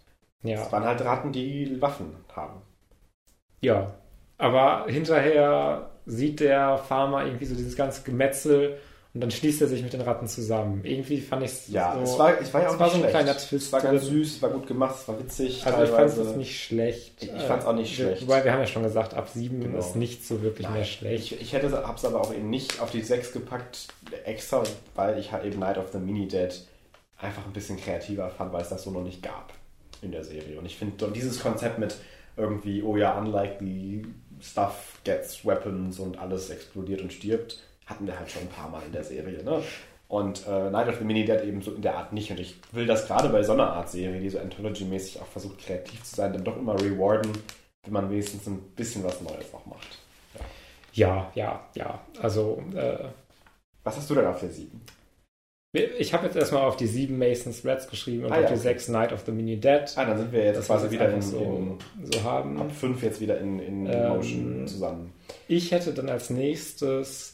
Ja. Es waren halt Ratten, die Waffen haben. Ja, Aber hinterher sieht der Farmer irgendwie so dieses ganze Gemetzel und dann schließt er sich mit den Ratten zusammen. Irgendwie fand ich es Ja, so, es war, es war ja auch es war so ein schlecht. kleiner Twist. Es war ganz süß, es war gut gemacht, es war witzig. Also ich fand teilweise. es nicht schlecht. Ich- ich fand's auch nicht Äh, schlecht. Wobei wir haben ja schon gesagt, ab sieben Genau. ist nicht so wirklich mehr schlecht. Ich, ich hätte es aber auch eben nicht auf die 6 gepackt, extra, weil ich halt eben Night of the Mini Dead einfach ein bisschen kreativer fand, weil es das so noch nicht gab in der Serie. Und ich finde dieses Konzept mit irgendwie, oh ja, unlikely stuff gets weapons und alles explodiert und stirbt, hatten wir halt schon ein paar Mal in der Serie. Ne? Und äh, Night of the Mini Dead eben so in der Art nicht. Und ich will das gerade bei so einer Art Serie, die so Anthology-mäßig auch versucht, kreativ zu sein, dann doch immer rewarden, wenn man wenigstens ein bisschen was Neues auch macht. Ja, ja, ja. Also äh, Was hast du denn auf der 7? Ich habe jetzt erstmal auf die sieben Masons Reds geschrieben und Ah, auf ja, die okay. sechs Night of the Mini Dead. Ah, dann sind wir jetzt Das quasi wieder in, so, in so haben. ab 5 jetzt wieder in, in Ähm, Motion zusammen. Ich hätte dann als nächstes,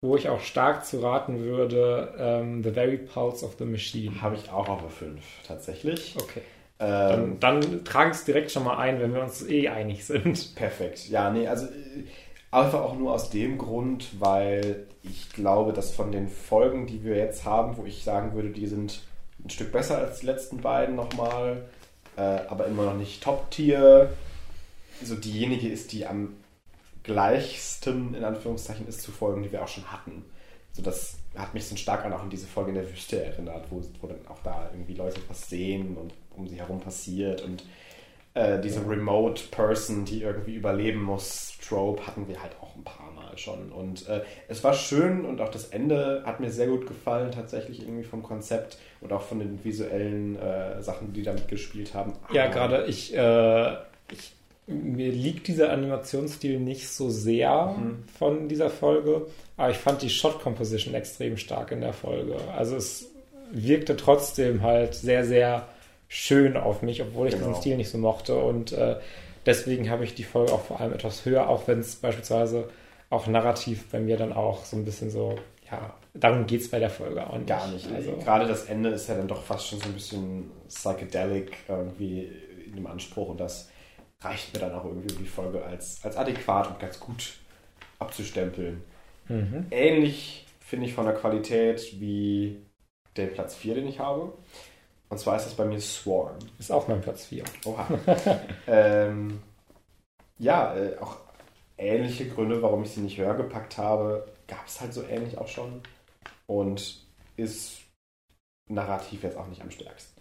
wo ich auch stark zu raten würde, ähm, The Very Pulse of the Machine. Habe ich auch auf der 5 tatsächlich. Okay. Ähm, Dann, dann trage ich es direkt schon mal ein, wenn wir uns eh einig sind. perfekt. Ja, nee, also äh, einfach auch nur aus dem Grund, weil ich glaube, dass von den Folgen, die wir jetzt haben, wo ich sagen würde, die sind ein Stück besser als die letzten beiden nochmal, äh, aber immer noch nicht Top-Tier, so diejenige ist, die am gleichsten, in Anführungszeichen, ist zu Folgen, die wir auch schon hatten. So, das hat mich so stark an auch an diese Folge in der Wüste erinnert, wo, wo dann auch da irgendwie Leute was sehen und um sie herum passiert und äh, diese Remote Person, die irgendwie überleben muss, Trope hatten wir halt auch ein paar Mal schon. Und äh, es war schön und auch das Ende hat mir sehr gut gefallen, tatsächlich irgendwie vom Konzept und auch von den visuellen äh, Sachen, die damit gespielt haben. Ja, Aber- gerade ich, äh, ich, mir liegt dieser Animationsstil nicht so sehr Mhm. von dieser Folge, aber ich fand die Shot Composition extrem stark in der Folge. Also es wirkte trotzdem halt sehr, sehr schön auf mich, obwohl ich Genau. diesen Stil nicht so mochte und äh, deswegen habe ich die Folge auch vor allem etwas höher, auch wenn es beispielsweise auch narrativ bei mir dann auch so ein bisschen so, ja, darum geht es bei der Folge auch nicht. Gar nicht. Also, Gerade das Ende ist ja dann doch fast schon so ein bisschen psychedelic irgendwie in dem Anspruch und das reicht mir dann auch irgendwie, um die Folge als, als adäquat und ganz gut abzustempeln. mhm. Ähnlich finde ich von der Qualität wie den Platz 4, den ich habe. Und zwar ist das bei mir Swarm. ist auch mein Platz 4. Oha. ähm, ja, äh, auch ähnliche Gründe, warum ich sie nicht höher gepackt habe, gab es halt so ähnlich auch schon. Und ist narrativ jetzt auch nicht am stärksten.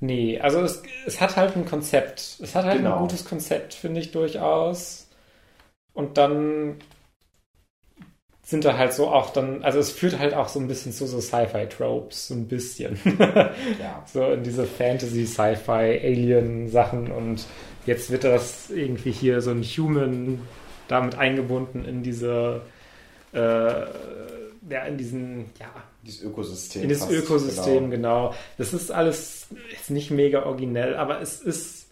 Nee, also es, es hat halt ein Konzept. Es hat halt Genau. ein gutes Konzept, finde ich durchaus. Und dann sind da halt so auch dann, also es führt halt auch so ein bisschen zu so Sci-Fi-Tropes, so ein bisschen. Ja. so in diese Fantasy, Sci-Fi, Alien-Sachen und jetzt wird das irgendwie hier so ein Human damit eingebunden in diese, äh, ja, in diesen, ja, Dieses Ökosystem. in das Ökosystem, genau. Das ist alles jetzt nicht mega originell, aber es ist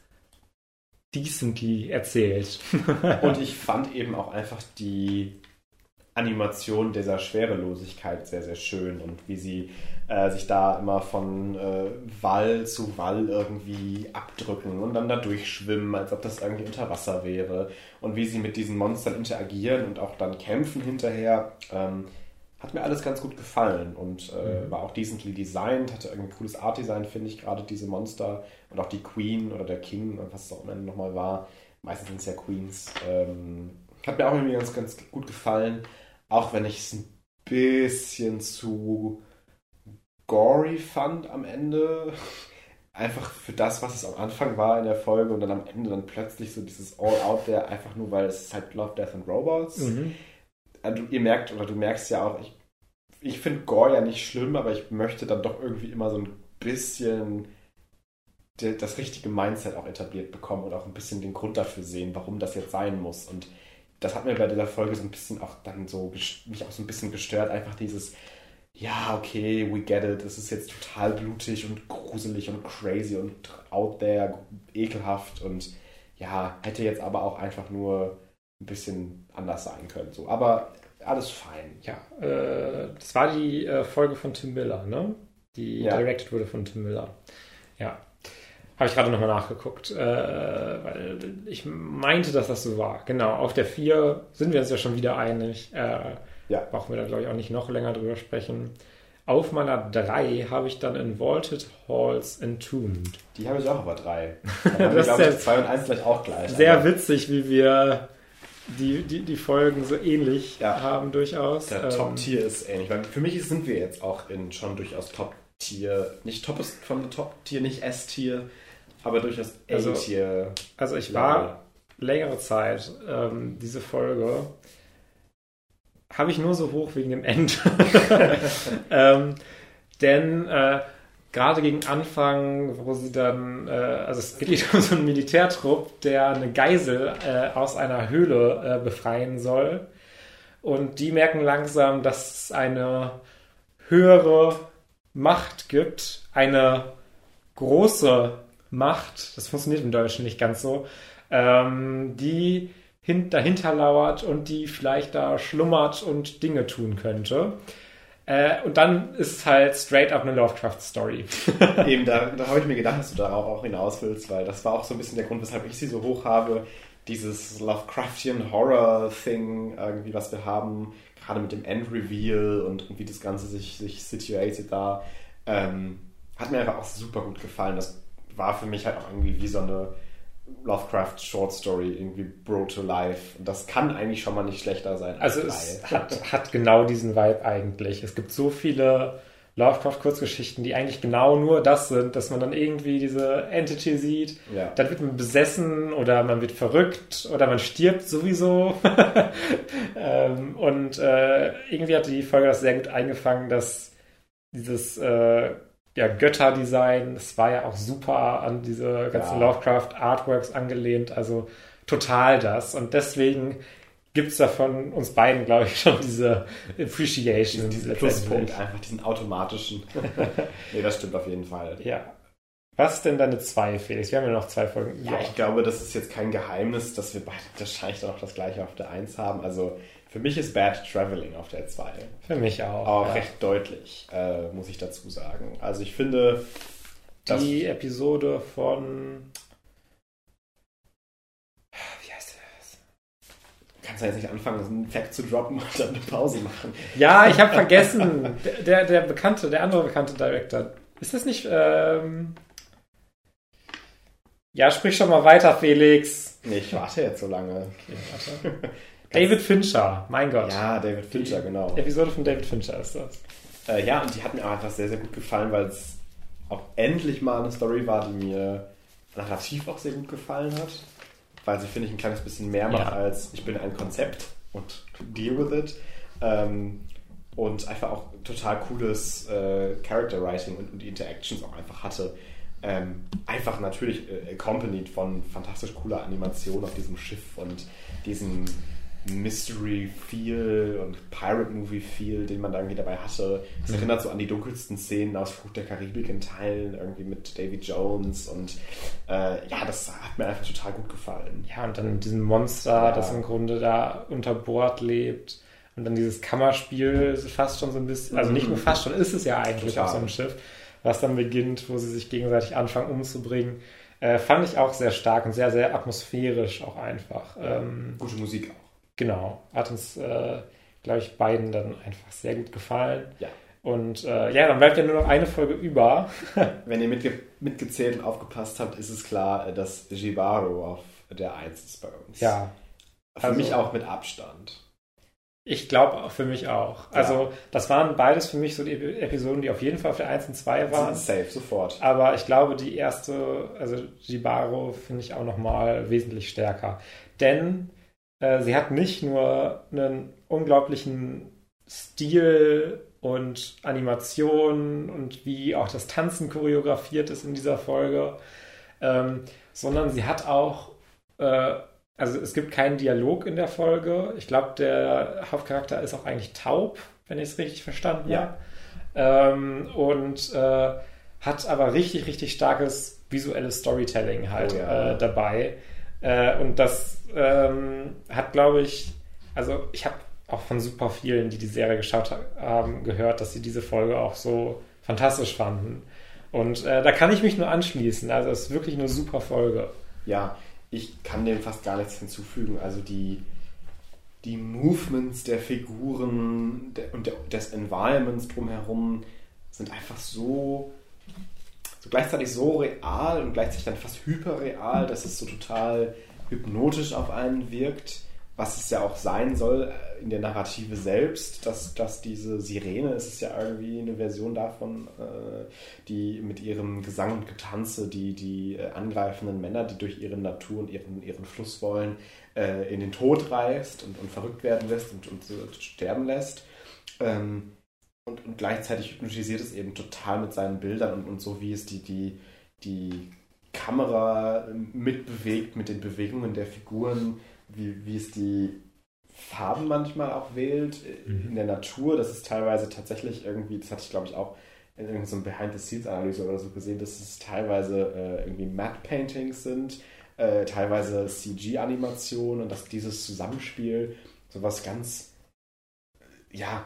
decently erzählt. Genau. Und ich fand eben auch einfach die Animation dieser Schwerelosigkeit sehr, sehr schön und wie sie äh, sich da immer von äh, Wall zu Wall irgendwie abdrücken und dann da durchschwimmen, als ob das irgendwie unter Wasser wäre und wie sie mit diesen Monstern interagieren und auch dann kämpfen hinterher. Ähm, hat mir alles ganz gut gefallen und äh, Mhm. war auch decently designed, hatte irgendwie ein cooles Art-Design, finde ich, gerade diese Monster und auch die Queen oder der King und was es auch immer nochmal war. Meistens sind es ja Queens. Ähm, hat mir auch irgendwie ganz, ganz gut gefallen, auch wenn ich es ein bisschen zu gory fand am Ende. Einfach für das, was es am Anfang war in der Folge und dann am Ende dann plötzlich so dieses All-Out there, einfach nur weil es halt Love, Death and Robots Mhm. also ihr merkt oder du merkst ja auch, ich, ich finde Gore ja nicht schlimm, aber ich möchte dann doch irgendwie immer so ein bisschen das richtige Mindset auch etabliert bekommen und auch ein bisschen den Grund dafür sehen, warum das jetzt sein muss. Und das hat mir bei dieser Folge so ein bisschen auch dann so mich auch so ein bisschen gestört, einfach dieses ja, okay, we get it, es ist jetzt total blutig und gruselig und crazy und out there, ekelhaft und ja, hätte jetzt aber auch einfach nur ein bisschen anders sein können. So. Aber alles fein. Ja, äh, das war die äh, Folge von Tim Miller, ne? Die Ja. directed wurde von Tim Miller. Ja. Habe ich gerade nochmal nachgeguckt, äh, weil ich meinte, dass das so war. Genau, auf der 4 sind wir uns ja schon wieder einig. Äh, ja. Brauchen wir da, glaube ich, auch nicht noch länger drüber sprechen. Auf meiner 3 habe ich dann in Vaulted Halls Entombed. Die habe ich auch aber 3. Dann das ich, 2 und 1 gleich auch gleich. Sehr aber. witzig, wie wir die, die, die Folgen so ähnlich ja. haben durchaus. Der ähm, Top-Tier ist ähnlich. Weil für mich sind wir jetzt auch in schon durchaus Top-Tier. Nicht Top ist von Top-Tier, nicht S-Tier, aber durchaus. Also, also ich war längere Zeit ähm, diese Folge habe ich nur so hoch wegen dem End. ähm, denn äh, gerade gegen Anfang, wo sie dann, äh, also es geht um so einen Militärtrupp, der eine Geisel äh, aus einer Höhle äh, befreien soll. Und die merken langsam, dass es eine höhere Macht gibt, eine große Macht, das funktioniert im Deutschen nicht ganz so, ähm, die hin dahinter lauert und die vielleicht da schlummert und Dinge tun könnte. Äh, und dann ist es halt straight up eine Lovecraft-Story. Eben, da, da habe ich mir gedacht, dass du darauf auch hinaus willst, weil das war auch so ein bisschen der Grund, weshalb ich sie so hoch habe. Dieses Lovecraftian Horror-Thing, irgendwie, was wir haben, gerade mit dem End-Reveal und, und, wie das Ganze sich, sich situated da, ähm, hat mir einfach auch super gut gefallen. Das war für mich halt auch irgendwie wie so eine Lovecraft Short Story irgendwie Bro to Life. Und das kann eigentlich schon mal nicht schlechter sein. Also es hat, hat genau diesen Vibe eigentlich. Es gibt so viele Lovecraft-Kurzgeschichten, die eigentlich genau nur das sind, dass man dann irgendwie diese Entity sieht. Ja. Dann wird man besessen oder man wird verrückt oder man stirbt sowieso. ähm, und äh, irgendwie hat die Folge das sehr gut eingefangen, dass dieses äh, ja, Götterdesign, das war ja auch super an diese ganzen ja. Lovecraft-Artworks angelehnt, also total das. Und deswegen gibt es da von uns beiden, glaube ich, schon diese Appreciation. Diesen Pluspunkt, einfach diesen automatischen. nee, das stimmt auf jeden Fall. Ja. Was ist denn deine zwei, Felix? Wir haben ja noch zwei Folgen. Ja, ich glaube, das ist jetzt kein Geheimnis, dass wir beide wahrscheinlich auch das gleiche auf der 1 haben. Also für mich ist Bad Traveling auf der 2. Für mich auch. Auch ja. recht deutlich, äh, muss ich dazu sagen. Also ich finde. Die Episode von. Wie heißt das? Kannst du jetzt nicht anfangen, einen Fact zu droppen und dann eine Pause machen? Ja, ich habe vergessen. Der, der bekannte, der andere bekannte Director. Ist das nicht. Ähm ja, sprich schon mal weiter, Felix. Nee, ich warte jetzt so lange. Okay, warte. David Fincher, mein Gott. Ja, David Fincher, genau. Episode von David Fincher ist das. Äh, ja, und die hat mir auch einfach sehr, sehr gut gefallen, weil es auch endlich mal eine Story war, die mir narrativ auch sehr gut gefallen hat. Weil sie, finde ich, ein kleines bisschen mehr macht ja. als ich bin ein Konzept und deal with it. Ähm, und einfach auch total cooles äh, Character Writing und, und, die Interactions auch einfach hatte. Ähm, einfach natürlich äh, accompanied von fantastisch cooler Animation auf diesem Schiff und diesen Mystery-Feel und Pirate-Movie-Feel, den man da irgendwie dabei hatte. Es mhm. erinnert so an die dunkelsten Szenen aus Fluch der Karibik in Teilen, irgendwie mit Davy Jones und äh, ja, das hat mir einfach total gut gefallen. Ja, und dann mit diesem Monster, ja. das im Grunde da unter Bord lebt und dann dieses Kammerspiel fast schon so ein bisschen, also nicht nur mhm. fast schon, ist es ja eigentlich total. auf so einem Schiff, was dann beginnt, wo sie sich gegenseitig anfangen umzubringen. Äh, fand ich auch sehr stark und sehr, sehr atmosphärisch auch einfach. Ähm, Gute Musik auch. Genau, hat uns, äh, glaube ich, beiden dann einfach sehr gut gefallen. Ja. Und äh, ja, dann bleibt ja nur noch eine Folge über. Wenn ihr mitge mitgezählt und aufgepasst habt, ist es klar, äh, dass Jibaro auf der 1 ist bei uns. Ja. Für also, mich auch mit Abstand. Ich glaube für mich auch. Ja. Also, das waren beides für mich so die Episoden, die auf jeden Fall auf der 1 und 2 waren. Safe, sofort. Aber ich glaube, die erste, also Jibaro, finde ich auch nochmal wesentlich stärker. Denn äh, sie hat nicht nur einen unglaublichen Stil und Animation und wie auch das Tanzen choreografiert ist in dieser Folge, ähm, sondern sie hat auch, äh, also es gibt keinen Dialog in der Folge. Ich glaube, der Hauptcharakter ist auch eigentlich taub, wenn ich es richtig verstanden ja. habe. Ähm, und äh, hat aber richtig, richtig starkes visuelles Storytelling halt oh, ja. äh, dabei. Äh, und das ähm, hat, glaube ich, also ich habe auch von super vielen, die die Serie geschaut haben, gehört, dass sie diese Folge auch so fantastisch fanden. Und äh, da kann ich mich nur anschließen. Also es ist wirklich eine super Folge. Ja, ich kann dem fast gar nichts hinzufügen. Also die, die Movements der Figuren und der, des Environments drumherum sind einfach so, so gleichzeitig so real und gleichzeitig dann fast hyperreal, dass es so total hypnotisch auf einen wirkt was es ja auch sein soll äh, in der Narrative selbst, dass, dass diese Sirene, es ist ja irgendwie eine Version davon, äh, die mit ihrem Gesang und Getanze die, die äh, angreifenden Männer, die durch ihre Natur und ihren, ihren Fluss wollen, in den Tod reißt und, und verrückt werden lässt und, und sterben lässt. Ähm, und, und gleichzeitig hypnotisiert es eben total mit seinen Bildern und, und so, wie es die, die, die Kamera mitbewegt mit den Bewegungen der Figuren wie, wie es die Farben manchmal auch wählt mhm. in der Natur. Das ist teilweise tatsächlich irgendwie, das hatte ich glaube ich auch in irgendeiner Behind-the-Scenes-Analyse oder so gesehen, dass es teilweise äh, irgendwie Matte-Paintings sind, äh, teilweise CG-Animationen und dass dieses Zusammenspiel sowas ganz, ja,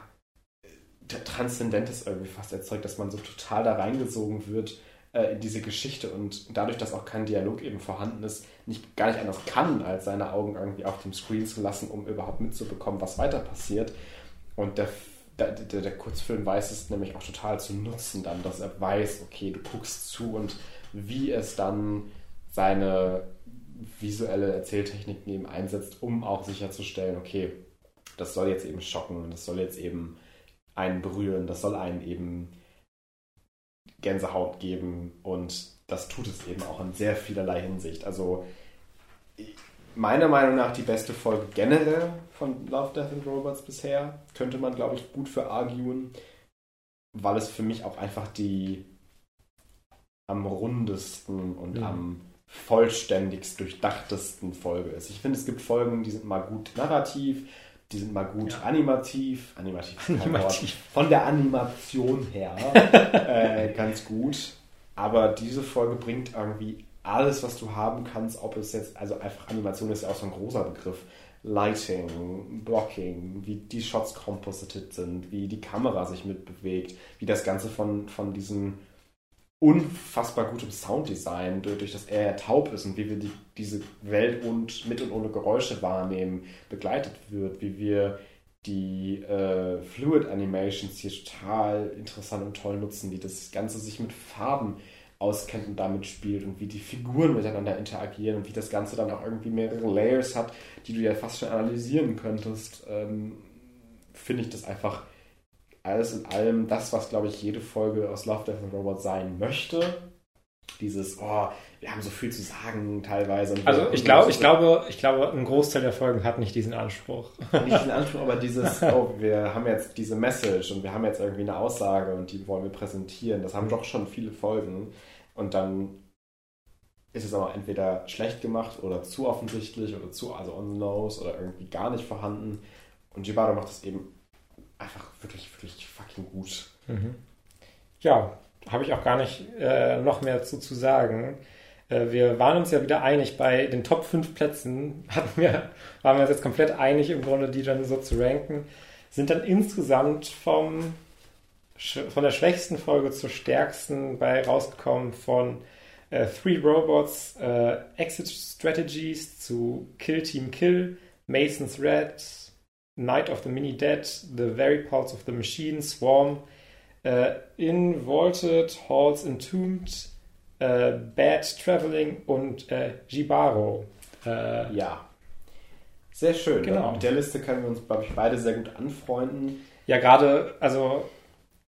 Transzendentes irgendwie fast erzeugt, dass man so total da reingesogen wird äh, in diese Geschichte und dadurch, dass auch kein Dialog eben vorhanden ist, nicht gar nicht anders kann, als seine Augen irgendwie auf dem Screen zu lassen, um überhaupt mitzubekommen, was weiter passiert. Und der, der, der, der Kurzfilm weiß es nämlich auch total zu nutzen, dann, dass er weiß, okay, du guckst zu und wie es dann seine visuelle Erzähltechnik eben einsetzt, um auch sicherzustellen, okay, das soll jetzt eben schocken, das soll jetzt eben einen berühren, das soll einen eben Gänsehaut geben und das tut es eben auch in sehr vielerlei Hinsicht. Also meiner Meinung nach die beste Folge generell von Love, Death and Robots bisher. Könnte man, glaube ich, gut für arguen, weil es für mich auch einfach die am rundesten und ja. am vollständigst durchdachtesten Folge ist. Ich finde, es gibt Folgen, die sind mal gut narrativ, die sind mal gut ja. animativ, animativ, animativ. von der Animation her äh, ganz gut. Aber diese Folge bringt irgendwie alles, was du haben kannst, ob es jetzt, also einfach Animation ist ja auch so ein großer Begriff. Lighting, Blocking, wie die Shots composited sind, wie die Kamera sich mitbewegt, wie das Ganze von, von diesem unfassbar gutem Sounddesign, durch das er taub ist und wie wir die, diese Welt und mit und ohne Geräusche wahrnehmen, begleitet wird, wie wir die äh, Fluid Animations hier total interessant und toll nutzen, wie das Ganze sich mit Farben auskennt und damit spielt und wie die Figuren miteinander interagieren und wie das Ganze dann auch irgendwie mehrere Layers hat, die du ja fast schon analysieren könntest, ähm, finde ich das einfach alles in allem das, was, glaube ich, jede Folge aus Love, Death and Robots sein möchte. Dieses, oh, wir haben so viel zu sagen teilweise. also ich glaube, ich glaube, ich glaube, ein Großteil der Folgen hat nicht diesen Anspruch. Nicht diesen Anspruch, aber dieses, oh, wir haben jetzt diese Message und wir haben jetzt irgendwie eine Aussage und die wollen wir präsentieren. Das haben doch schon viele Folgen. Und dann ist es aber entweder schlecht gemacht oder zu offensichtlich oder zu, also on the nose oder irgendwie gar nicht vorhanden. Und Jibaro macht das eben einfach wirklich, wirklich fucking gut. Mhm. Ja, habe ich auch gar nicht äh, noch mehr zu, zu sagen. Äh, wir waren uns ja wieder einig bei den Top 5 Plätzen, hatten wir, waren wir uns jetzt komplett einig im Grunde, die dann so zu ranken. Sind dann insgesamt vom, von der schwächsten Folge zur stärksten bei rausgekommen von äh, Three Robots, äh, Exit Strategies zu Kill Team Kill, Mason's Red, Night of the Mini Dead, The Very Pulse of the Machine, Swarm, äh, Invaulted, Halls Entombed, äh, Bad Traveling und äh, Jibaro. Äh, ja. Sehr schön. Genau. Mit der Liste können wir uns, glaube ich, beide sehr gut anfreunden. Ja, gerade, also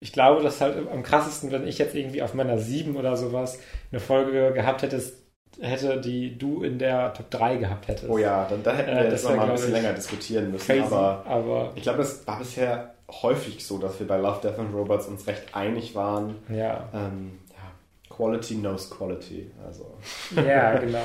ich glaube, das halt am krassesten, wenn ich jetzt irgendwie auf meiner 7 oder sowas eine Folge gehabt hättest, hätte, die du in der Top 3 gehabt hättest. Oh ja, dann, dann hätten wir äh, jetzt noch mal ein bisschen länger diskutieren müssen. Crazy, aber, aber, ich glaube, es war bisher häufig so, dass wir bei Love, Death and Robots uns recht einig waren. Ja. Ähm, ja. Quality knows quality. Also. Ja, genau.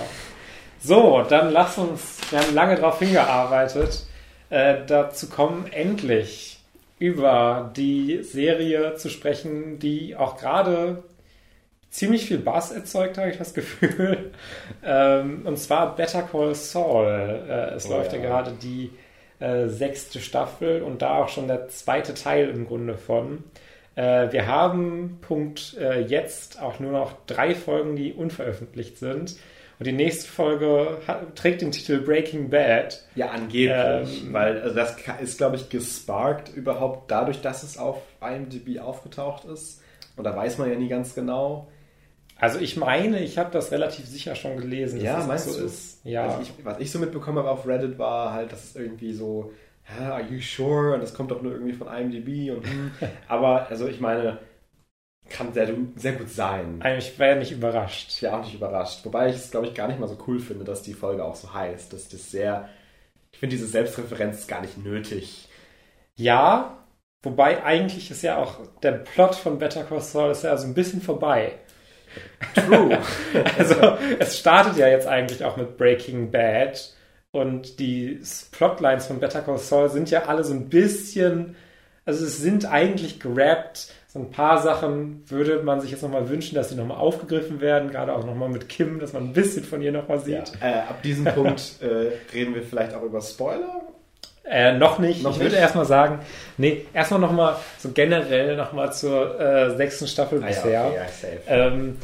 So, dann lass uns, wir haben lange darauf hingearbeitet, äh, dazu kommen, endlich über die Serie zu sprechen, die auch gerade ziemlich viel Bass erzeugt, habe ich das Gefühl. Ähm, und zwar Better Call Saul. Äh, es oh, läuft ja. gerade die äh, sechste Staffel und da auch schon der zweite Teil im Grunde von. Äh, wir haben Punkt äh, jetzt auch nur noch drei Folgen, die unveröffentlicht sind. Und die nächste Folge hat, trägt den Titel Breaking Bad. Ja, angeblich. Ähm, weil also das ist, glaube ich, gesparkt überhaupt dadurch, dass es auf IMDb aufgetaucht ist. Und da weiß man ja nie ganz genau. Also ich meine, ich habe das relativ sicher schon gelesen. Ja, meinst so du? Ist. Ja. Also ich, was ich so mitbekommen habe auf Reddit war halt, dass es irgendwie so, are you sure? Und das kommt doch nur irgendwie von IMDb und hm. aber also ich meine, kann sehr, sehr gut sein. Ich wäre ja nicht überrascht. Ich wäre auch nicht überrascht. Wobei ich es, glaube ich, gar nicht mal so cool finde, dass die Folge auch so heißt. Dass das sehr. Ich finde diese Selbstreferenz gar nicht nötig. Ja, wobei eigentlich ist ja auch der Plot von Better Call Saul ist ja so ein bisschen vorbei. True. also es startet ja jetzt eigentlich auch mit Breaking Bad und die Plotlines von Better Call Saul sind ja alle so ein bisschen, also es sind eigentlich gerappt so ein paar Sachen würde man sich jetzt nochmal wünschen, dass sie nochmal aufgegriffen werden, gerade auch nochmal mit Kim, dass man ein bisschen von ihr nochmal sieht. Ja, äh, ab diesem Punkt äh, reden wir vielleicht auch über Spoiler. Äh, noch nicht. Noch ich würde erstmal sagen, nee, erstmal nochmal so generell nochmal zur äh, sechsten Staffel ah, bisher. Ja, okay, ja, ähm,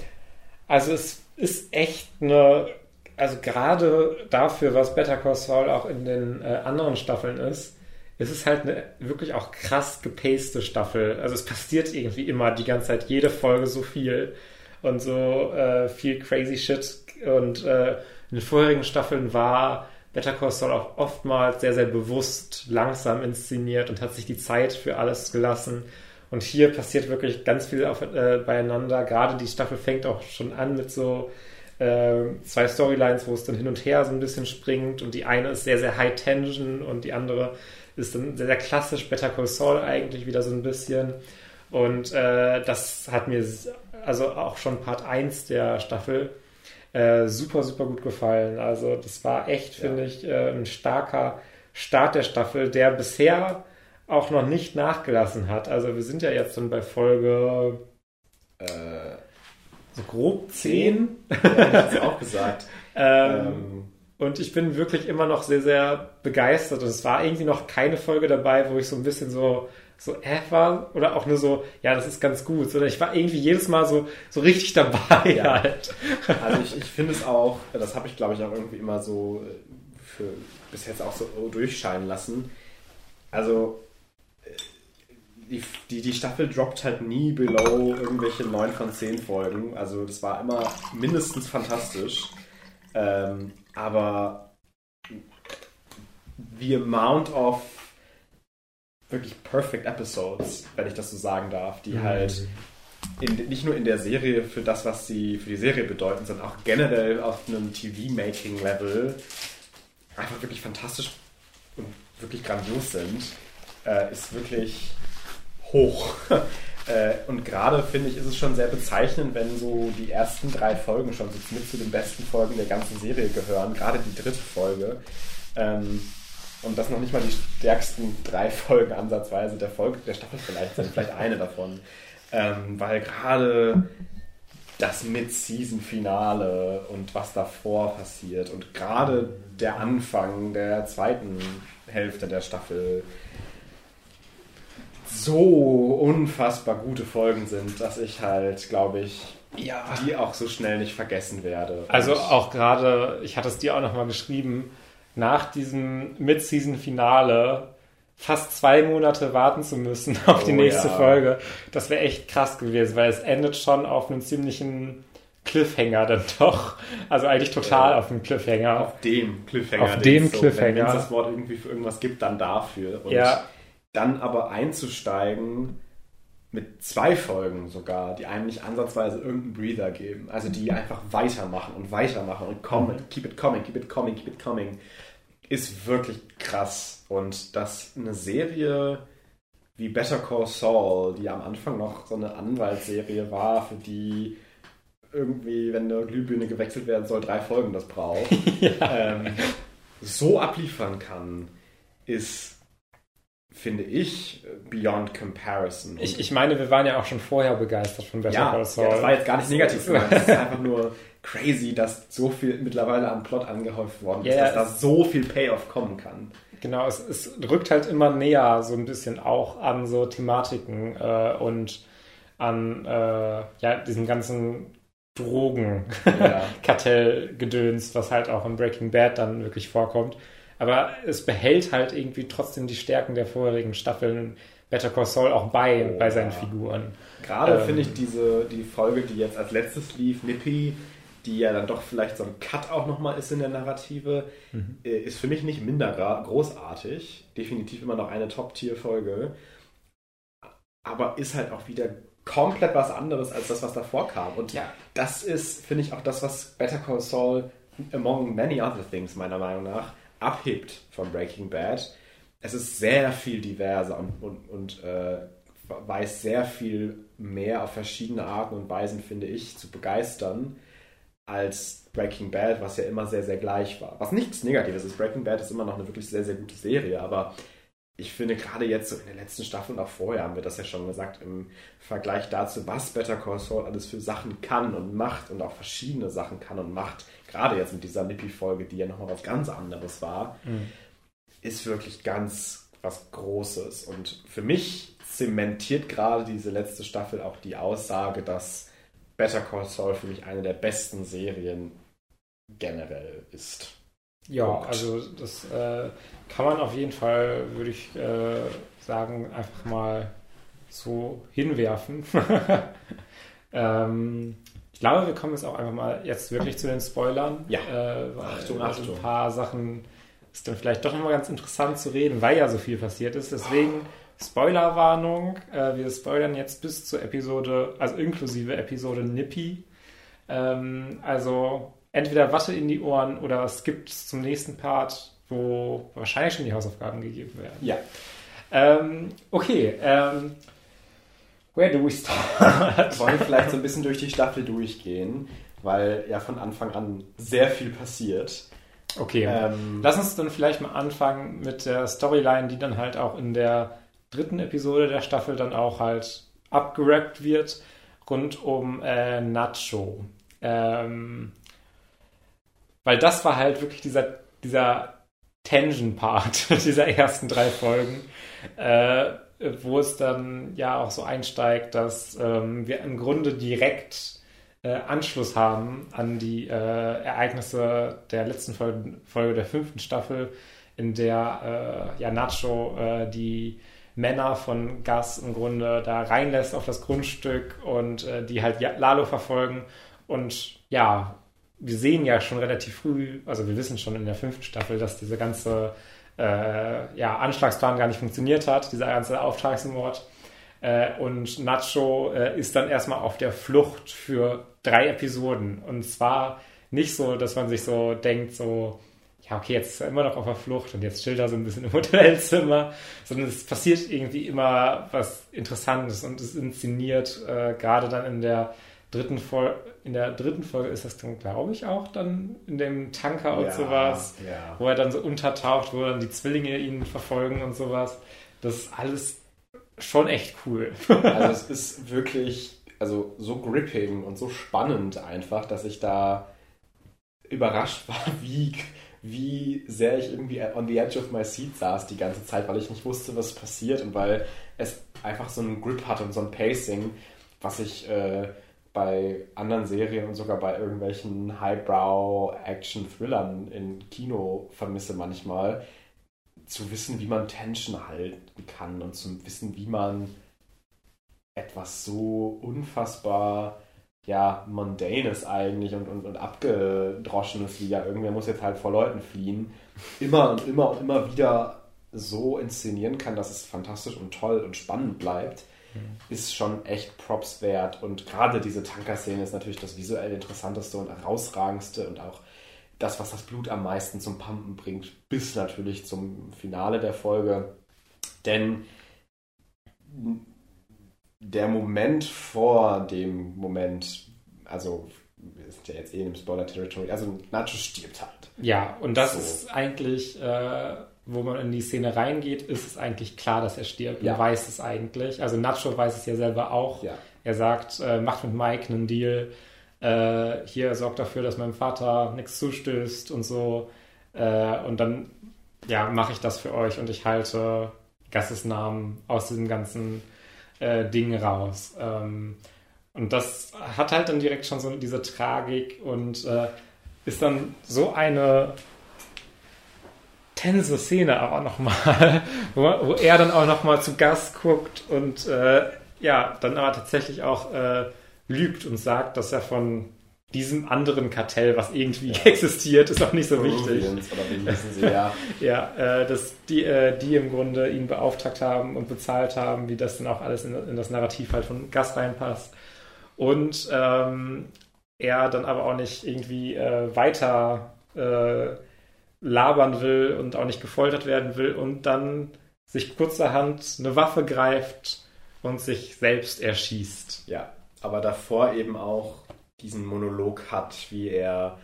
also es ist echt eine, also gerade dafür, was Better Call Saul auch in den äh, anderen Staffeln ist, es ist halt eine wirklich auch krass gepaste Staffel. Also es passiert irgendwie immer die ganze Zeit, jede Folge so viel und so äh, viel crazy shit. Und äh, in den vorherigen Staffeln war Better Call Saul auch oftmals sehr, sehr bewusst langsam inszeniert und hat sich die Zeit für alles gelassen. Und hier passiert wirklich ganz viel auf, äh, beieinander. Gerade die Staffel fängt auch schon an mit so äh, zwei Storylines, wo es dann hin und her so ein bisschen springt. Und die eine ist sehr, sehr high tension und die andere ist dann sehr, sehr klassisch Better Call Saul eigentlich wieder so ein bisschen. Und äh, das hat mir also auch schon Part 1 der Staffel äh, super, super gut gefallen. Also das war echt, ja. finde ich, äh, ein starker Start der Staffel, der bisher auch noch nicht nachgelassen hat. Also wir sind ja jetzt dann bei Folge äh, so grob 10. Ja, ich auch gesagt. ähm, ähm und ich bin wirklich immer noch sehr, sehr begeistert. Und es war irgendwie noch keine Folge dabei, wo ich so ein bisschen so, so war oder auch nur so, ja, das ist ganz gut, sondern ich war irgendwie jedes Mal so, so richtig dabei ja. halt. Also ich, ich finde es auch, das habe ich glaube ich auch irgendwie immer so äh, für bis jetzt auch so durchscheinen lassen. Also äh, die, die, die Staffel droppt halt nie below irgendwelche 9 von 10 Folgen. Also das war immer mindestens fantastisch. Ähm, aber the amount of wirklich perfect Episodes, wenn ich das so sagen darf, die mhm. halt in, nicht nur in der Serie für das, was sie für die Serie bedeuten, sondern auch generell auf einem TV-Making-Level einfach wirklich fantastisch und wirklich grandios sind, äh, ist wirklich hoch. Äh, und gerade finde ich, ist es schon sehr bezeichnend, wenn so die ersten drei Folgen schon so mit zu den besten Folgen der ganzen Serie gehören, gerade die dritte Folge. Ähm, und das noch nicht mal die stärksten drei Folgen ansatzweise der Folge der Staffel vielleicht sind, vielleicht eine davon. Ähm, weil gerade das Mid-Season-Finale und was davor passiert und gerade der Anfang der zweiten Hälfte der Staffel so unfassbar gute Folgen sind, dass ich halt, glaube ich, ja. die auch so schnell nicht vergessen werde. Also auch gerade, ich hatte es dir auch nochmal geschrieben, nach diesem Mid-Season-Finale fast zwei Monate warten zu müssen auf die oh, nächste ja. Folge, das wäre echt krass gewesen, weil es endet schon auf einem ziemlichen Cliffhanger dann doch. Also eigentlich total ja. auf dem Cliffhanger. Auf dem Cliffhanger. Auf dem Cliffhanger. Wenn es das Wort irgendwie für irgendwas gibt, dann dafür. Und ja dann aber einzusteigen mit zwei Folgen sogar, die einem nicht ansatzweise irgendeinen Breather geben. Also die einfach weitermachen und weitermachen und kommen, mhm. keep it coming, keep it coming, keep it coming, ist wirklich krass. Und dass eine Serie wie Better Call Saul, die am Anfang noch so eine Anwaltsserie war, für die irgendwie, wenn eine Glühbirne gewechselt werden soll, drei Folgen das braucht, ja. ähm, so abliefern kann, ist finde ich, beyond comparison. Ich, ich meine, wir waren ja auch schon vorher begeistert von Better ja, Call Saul. Ja, das war jetzt gar nicht negativ gemeint. Das ist einfach nur, crazy, dass so viel mittlerweile am Plot angehäuft worden ist, yeah, dass da so viel Payoff kommen kann. Genau, es, es rückt halt immer näher so ein bisschen auch an so Thematiken äh, und an äh, ja, diesen ganzen Drogenkartellgedöns, ja. was halt auch in Breaking Bad dann wirklich vorkommt. Aber es behält halt irgendwie trotzdem die Stärken der vorherigen Staffeln Better Call Saul auch bei, oh, bei seinen ja. Figuren. Gerade ähm, finde ich diese, die Folge, die jetzt als letztes lief, Nippy, die ja dann doch vielleicht so ein Cut auch nochmal ist in der Narrative, mhm. Äh, ist für mich nicht minder großartig. Definitiv immer noch eine Top-Tier-Folge. Aber ist halt auch wieder komplett was anderes als das, was davor kam. Und ja. das ist, finde ich, auch das, was Better Call Saul, among many other things, meiner Meinung nach, abhebt von Breaking Bad. Es ist sehr viel diverser und, und, und äh, weiß sehr viel mehr auf verschiedene Arten und Weisen, finde ich, zu begeistern als Breaking Bad, was ja immer sehr, sehr gleich war. Was nichts Negatives ist. Breaking Bad ist immer noch eine wirklich sehr, sehr gute Serie, aber ich finde gerade jetzt so in der letzten Staffel und auch vorher haben wir das ja schon gesagt, im Vergleich dazu, was Better Call Saul alles für Sachen kann und macht und auch verschiedene Sachen kann und macht, gerade jetzt mit dieser Nippy-Folge, die ja nochmal was ganz anderes war, mhm. ist wirklich ganz was Großes. Und für mich zementiert gerade diese letzte Staffel auch die Aussage, dass Better Call Saul für mich eine der besten Serien generell ist. Ja, Punkt. also das äh, kann man auf jeden Fall, würde ich äh, sagen, einfach mal so hinwerfen. ähm, ich glaube, wir kommen jetzt auch einfach mal jetzt wirklich zu den Spoilern. Ja. Äh, Achtung, also Achtung. ein paar Sachen ist dann vielleicht doch nochmal ganz interessant zu reden, weil ja so viel passiert ist. Deswegen Spoilerwarnung. Äh, wir spoilern jetzt bis zur Episode, also inklusive Episode Nippy. Ähm, also entweder Watte in die Ohren oder es gibt zum nächsten Part, wo wahrscheinlich schon die Hausaufgaben gegeben werden. Ja. Ähm, okay. Ähm, where do we start? Wollen wir vielleicht so ein bisschen durch die Staffel durchgehen, weil ja von Anfang an sehr viel passiert. Okay. Ähm, Lass uns dann vielleicht mal anfangen mit der Storyline, die dann halt auch in der dritten Episode der Staffel dann auch halt abgerappt wird, rund um äh, Nacho. Ähm, weil das war halt wirklich dieser, dieser Tension-Part dieser ersten drei Folgen, äh, wo es dann ja auch so einsteigt, dass ähm, wir im Grunde direkt äh, Anschluss haben an die äh, Ereignisse der letzten Folge, Folge der fünften Staffel, in der äh, ja Nacho äh, die Männer von Gas im Grunde da reinlässt auf das Grundstück und äh, die halt Lalo verfolgen. Und ja, wir sehen ja schon relativ früh, also wir wissen schon in der fünften Staffel, dass diese ganze äh, ja, Anschlagsplan gar nicht funktioniert hat, dieser ganze Auftragsmord. Äh, und Nacho äh, ist dann erstmal auf der Flucht für drei Episoden. Und zwar nicht so, dass man sich so denkt, so, ja, okay, jetzt ist er immer noch auf der Flucht und jetzt chillt er so ein bisschen im Hotelzimmer, sondern es passiert irgendwie immer was Interessantes und es inszeniert, äh, gerade dann in der dritten Folge, in der dritten Folge ist das dann, glaube ich, auch dann in dem Tanker und ja, sowas, ja. wo er dann so untertaucht, wo dann die Zwillinge ihn verfolgen und sowas. Das ist alles schon echt cool. also es ist wirklich, also so gripping und so spannend einfach, dass ich da überrascht war, wie wie sehr ich irgendwie on the edge of my seat saß die ganze Zeit, weil ich nicht wusste, was passiert und weil es einfach so einen Grip hat und so ein Pacing, was ich äh, bei anderen Serien und sogar bei irgendwelchen Highbrow-Action-Thrillern in Kino vermisse manchmal, zu wissen, wie man Tension halten kann und zu wissen, wie man etwas so unfassbar ja, Mundanes eigentlich und, und, und abgedroschenes wie ja, irgendwer muss jetzt halt vor Leuten fliehen, immer und immer und immer wieder so inszenieren kann, dass es fantastisch und toll und spannend bleibt. Ist schon echt Props wert. Und gerade diese Tanker-Szene ist natürlich das visuell interessanteste und herausragendste und auch das, was das Blut am meisten zum Pumpen bringt, bis natürlich zum Finale der Folge. Denn der Moment vor dem Moment, also wir sind ja jetzt eh in einem Spoiler-Territory, also Nacho stirbt halt. Ja, und das so. ist eigentlich, äh, wo man in die Szene reingeht, ist es eigentlich klar, dass er stirbt. Ja. Man weiß es eigentlich. Also Nacho weiß es ja selber auch. Ja. Er sagt, äh, macht mit Mike einen Deal. äh, hier sorgt dafür, dass meinem Vater nichts zustößt und so. Äh, und dann, ja, mache ich das für euch und ich halte Gassesnamen aus diesem ganzen äh, Ding raus. Ähm, und das hat halt dann direkt schon so diese Tragik und äh, ist dann so eine tense Szene aber nochmal, wo, wo er dann auch nochmal zu Gast guckt und äh, ja, dann aber tatsächlich auch äh, lügt und sagt, dass er von diesem anderen Kartell, was irgendwie ja. existiert, ist auch nicht so wichtig. Sie, ja. ja, äh, dass die, äh, die im Grunde ihn beauftragt haben und bezahlt haben, wie das dann auch alles in, in das Narrativ halt von Gas reinpasst. Und ähm, er dann aber auch nicht irgendwie äh, weiter äh, labern will und auch nicht gefoltert werden will und dann sich kurzerhand eine Waffe greift und sich selbst erschießt. Ja, aber davor eben auch diesen Monolog hat, wie er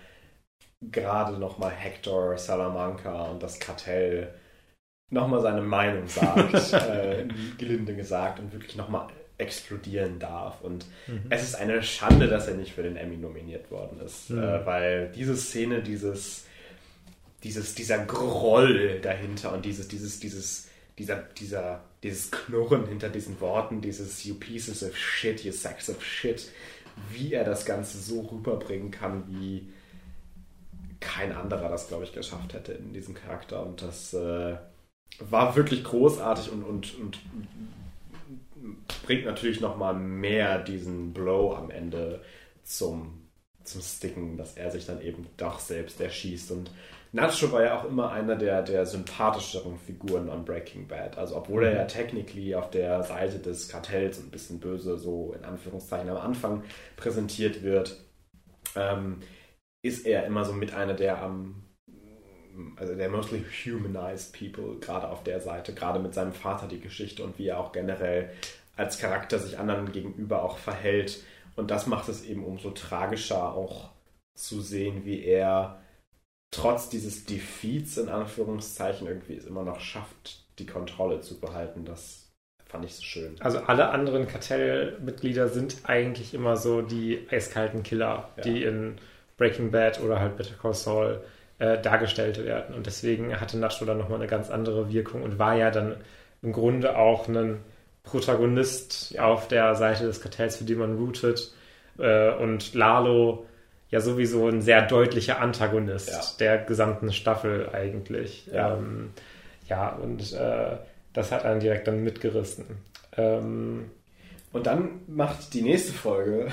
gerade nochmal Hector Salamanca und das Kartell nochmal seine Meinung sagt, äh, gelinde gesagt, und wirklich nochmal explodieren darf. Und mhm. es ist eine Schande, dass er nicht für den Emmy nominiert worden ist, mhm. äh, weil diese Szene, dieses, dieses, dieser Groll dahinter und dieses, dieses, dieses, dieser, dieser, dieses Knurren hinter diesen Worten, dieses You pieces of shit, you sacks of shit, wie er das Ganze so rüberbringen kann, wie kein anderer das, glaube ich, geschafft hätte in diesem Charakter. Und das äh, war wirklich großartig und, und, und bringt natürlich nochmal mehr diesen Blow am Ende zum, zum Sticken, dass er sich dann eben doch selbst erschießt. Und Nacho war ja auch immer einer der, der sympathischeren Figuren an Breaking Bad. Also obwohl er ja mhm. technically auf der Seite des Kartells ein bisschen böse so in Anführungszeichen am Anfang präsentiert wird, ähm, ist er immer so mit einer der am also der mostly humanized people, gerade auf der Seite, gerade mit seinem Vater die Geschichte und wie er auch generell als Charakter sich anderen gegenüber auch verhält. Und das macht es eben umso tragischer auch zu sehen, wie er trotz dieses Defeats in Anführungszeichen irgendwie es immer noch schafft, die Kontrolle zu behalten. Das fand ich so schön. Also alle anderen Kartellmitglieder sind eigentlich immer so die eiskalten Killer, ja. die in Breaking Bad oder halt Better Call Saul äh, dargestellt werden. Und deswegen hatte Nacho dann nochmal eine ganz andere Wirkung und war ja dann im Grunde auch ein Protagonist auf der Seite des Kartells, für den man rootet. Äh, und Lalo ja sowieso ein sehr deutlicher Antagonist ja. der gesamten Staffel eigentlich. Ja, ähm, ja und äh, das hat einen direkt dann mitgerissen. Ähm, und dann macht die nächste Folge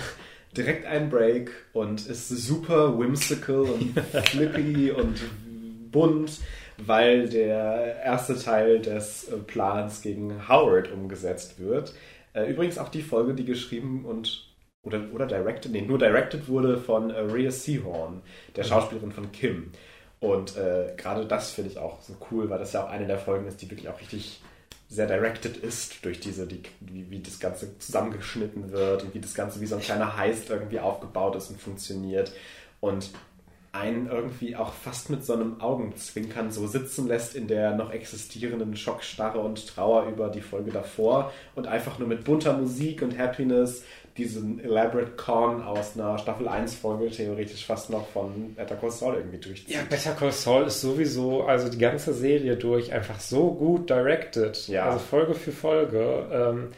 direkt einen Break und ist super whimsical und flippy und bunt, weil der erste Teil des äh, Plans gegen Howard umgesetzt wird. Äh, übrigens auch die Folge, die geschrieben und oder, oder directed, nee, nur directed wurde von äh, Rhea Seahorn, der mhm. Schauspielerin von Kim. Und äh, gerade das finde ich auch so cool, weil das ja auch eine der Folgen ist, die wirklich auch richtig sehr directed ist durch diese, die, wie, wie das Ganze zusammengeschnitten wird und wie das Ganze wie so ein kleiner Heist irgendwie aufgebaut ist und funktioniert. Und einen irgendwie auch fast mit so einem Augenzwinkern so sitzen lässt in der noch existierenden Schockstarre und Trauer über die Folge davor und einfach nur mit bunter Musik und Happiness diesen Elaborate Con aus einer Staffel 1 Folge theoretisch fast noch von Better Call Saul irgendwie durchzieht. Ja, Better Call Saul ist sowieso, also die ganze Serie durch, einfach so gut directed. Ja. Also Folge für Folge. Ähm,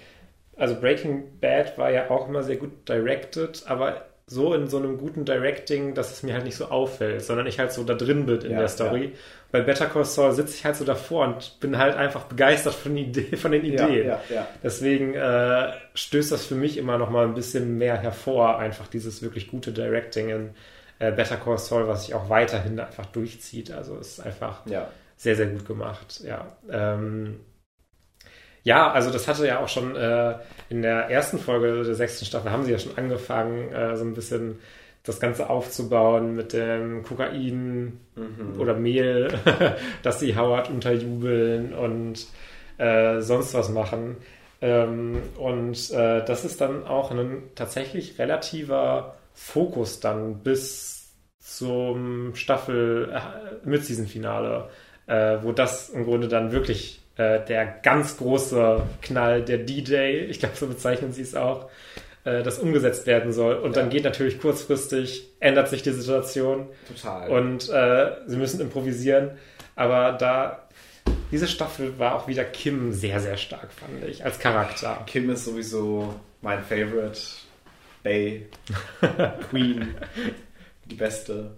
also Breaking Bad war ja auch immer sehr gut directed, aber so in so einem guten Directing, dass es mir halt nicht so auffällt, sondern ich halt so da drin bin in ja, der Story. Ja. Bei Better Call Saul sitze ich halt so davor und bin halt einfach begeistert von, Idee, von den Ideen. Ja, Deswegen äh, stößt das für mich immer noch mal ein bisschen mehr hervor, einfach dieses wirklich gute Directing in äh, Better Call Saul, was sich auch weiterhin einfach durchzieht. Also es ist einfach sehr, sehr gut gemacht. Ja. Ähm, ja, also das hatte ja auch schon äh, in der ersten Folge der sechsten Staffel haben sie ja schon angefangen, äh, so ein bisschen das Ganze aufzubauen mit dem Kokain mhm. oder Mehl, dass sie Howard unterjubeln und äh, sonst was machen. Ähm, und äh, das ist dann auch ein tatsächlich relativer Fokus dann bis zum Staffel äh, Mid-Season-Finale, äh, wo das im Grunde dann wirklich äh, der ganz große Knall, der D-Day, ich glaube, so bezeichnen sie es auch, äh, das umgesetzt werden soll. Und ja. dann geht natürlich kurzfristig, ändert sich die Situation. Total. Und äh, sie müssen improvisieren. Aber da, diese Staffel war auch wieder Kim sehr, sehr stark, fand ich, als Charakter. Kim ist sowieso mein Favorite. Bay, Queen, die beste.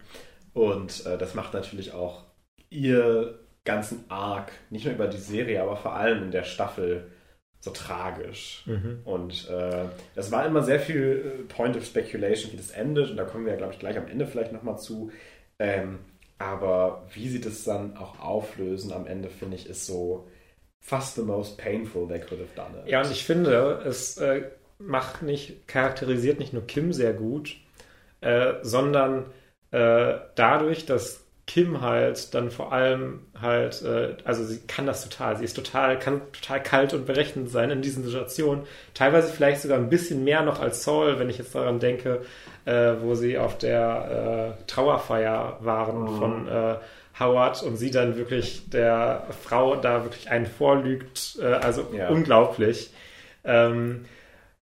Und äh, das macht natürlich auch ihr ganzen Arc, nicht nur über die Serie, aber vor allem in der Staffel so tragisch. Mhm. Und äh, das war immer sehr viel äh, Point of Speculation, wie das endet. Und da kommen wir ja, glaube ich, gleich am Ende vielleicht nochmal zu. Ähm, aber wie sie das dann auch auflösen am Ende, finde ich, ist so fast the most painful they could have done it. Ja, und ich finde, es äh, macht nicht, charakterisiert nicht nur Kim sehr gut, äh, sondern äh, dadurch, dass Kim halt dann vor allem halt, äh, also sie kann das total, sie ist total, kann total kalt und berechnend sein in diesen Situationen. Teilweise vielleicht sogar ein bisschen mehr noch als Saul, wenn ich jetzt daran denke, äh, wo sie auf der äh, Trauerfeier waren mhm. von äh, Howard und sie dann wirklich der Frau da wirklich einen vorlügt, äh, also ja. unglaublich. Ähm,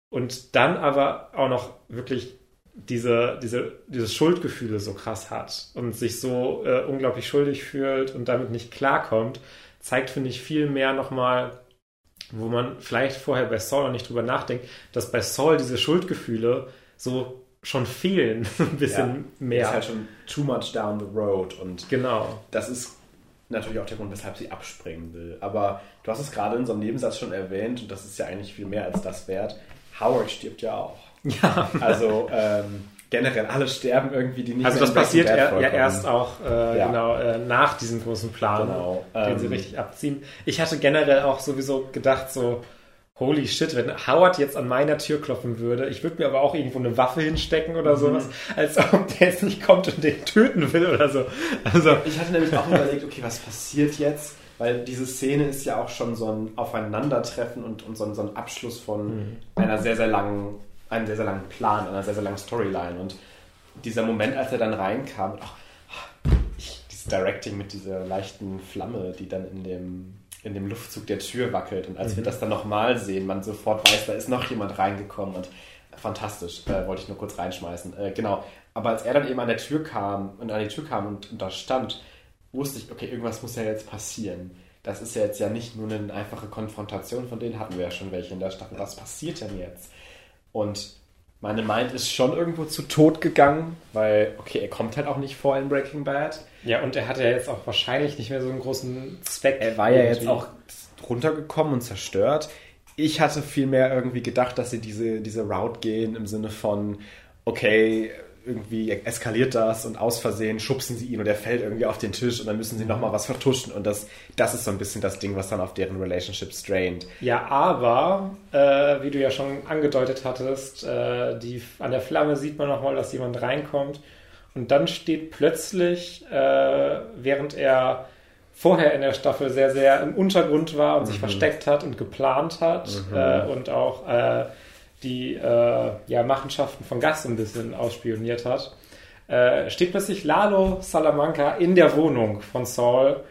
und dann aber auch noch wirklich diese, diese, diese Schuldgefühle so krass hat und sich so äh, unglaublich schuldig fühlt und damit nicht klarkommt, zeigt, finde ich, viel mehr nochmal, wo man vielleicht vorher bei Saul noch nicht drüber nachdenkt, dass bei Saul diese Schuldgefühle so schon fehlen, ein bisschen ja, mehr. Ist halt schon too much down the road und genau. das ist natürlich auch der Grund, weshalb sie abspringen will. Aber du hast es gerade in so einem Nebensatz schon erwähnt und das ist ja eigentlich viel mehr als das wert. Howard stirbt ja auch. Ja. Also ähm, generell alle sterben irgendwie, die nicht Also das passiert er, ja erst auch äh, ja. genau äh, nach diesem großen Plan, genau. den ähm, sie richtig abziehen. Ich hatte generell auch sowieso gedacht so Holy shit, wenn Howard jetzt an meiner Tür klopfen würde, ich würde mir aber auch irgendwo eine Waffe hinstecken oder mhm. sowas, als ob der jetzt nicht kommt und den töten will oder so. Also ich hatte nämlich auch überlegt, okay, was passiert jetzt? Weil diese Szene ist ja auch schon so ein Aufeinandertreffen und, und so, ein, so ein Abschluss von mhm. einer sehr, sehr langen einen sehr, sehr langen Plan, einer sehr, sehr langen Storyline. Und dieser Moment, als er dann reinkam, und auch ich, dieses Directing mit dieser leichten Flamme, die dann in dem, in dem Luftzug der Tür wackelt. Und als mhm. wir das dann nochmal sehen, man sofort weiß, da ist noch jemand reingekommen. Und fantastisch, äh, wollte ich nur kurz reinschmeißen. Äh, genau. Aber als er dann eben an der Tür kam und an die Tür kam und, und da stand, wusste ich, okay, irgendwas muss ja jetzt passieren. Das ist ja jetzt ja nicht nur eine einfache Konfrontation, von denen hatten wir ja schon welche in der Staffel. Was passiert denn jetzt? Und meine Mind ist schon irgendwo zu Tod gegangen, weil, okay, er kommt halt auch nicht vor in Breaking Bad. Ja, und er hat ja jetzt auch wahrscheinlich nicht mehr so einen großen Zweck. Er war ja jetzt auch runtergekommen und zerstört. Ich hatte vielmehr irgendwie gedacht, dass sie diese, diese Route gehen im Sinne von, okay, irgendwie eskaliert das und aus Versehen schubsen sie ihn und er fällt irgendwie auf den Tisch und dann müssen sie nochmal was vertuschen und das, das ist so ein bisschen das Ding, was dann auf deren Relationship strained. Ja, aber, äh, wie du ja schon angedeutet hattest, äh, die, an der Flamme sieht man nochmal, dass jemand reinkommt und dann steht plötzlich, äh, während er vorher in der Staffel sehr, sehr im Untergrund war und mhm. sich versteckt hat und geplant hat mhm. Äh, und auch äh, die äh, ja, Machenschaften von Gas ein bisschen ausspioniert hat, äh, steht plötzlich Lalo Salamanca in der Wohnung von Saul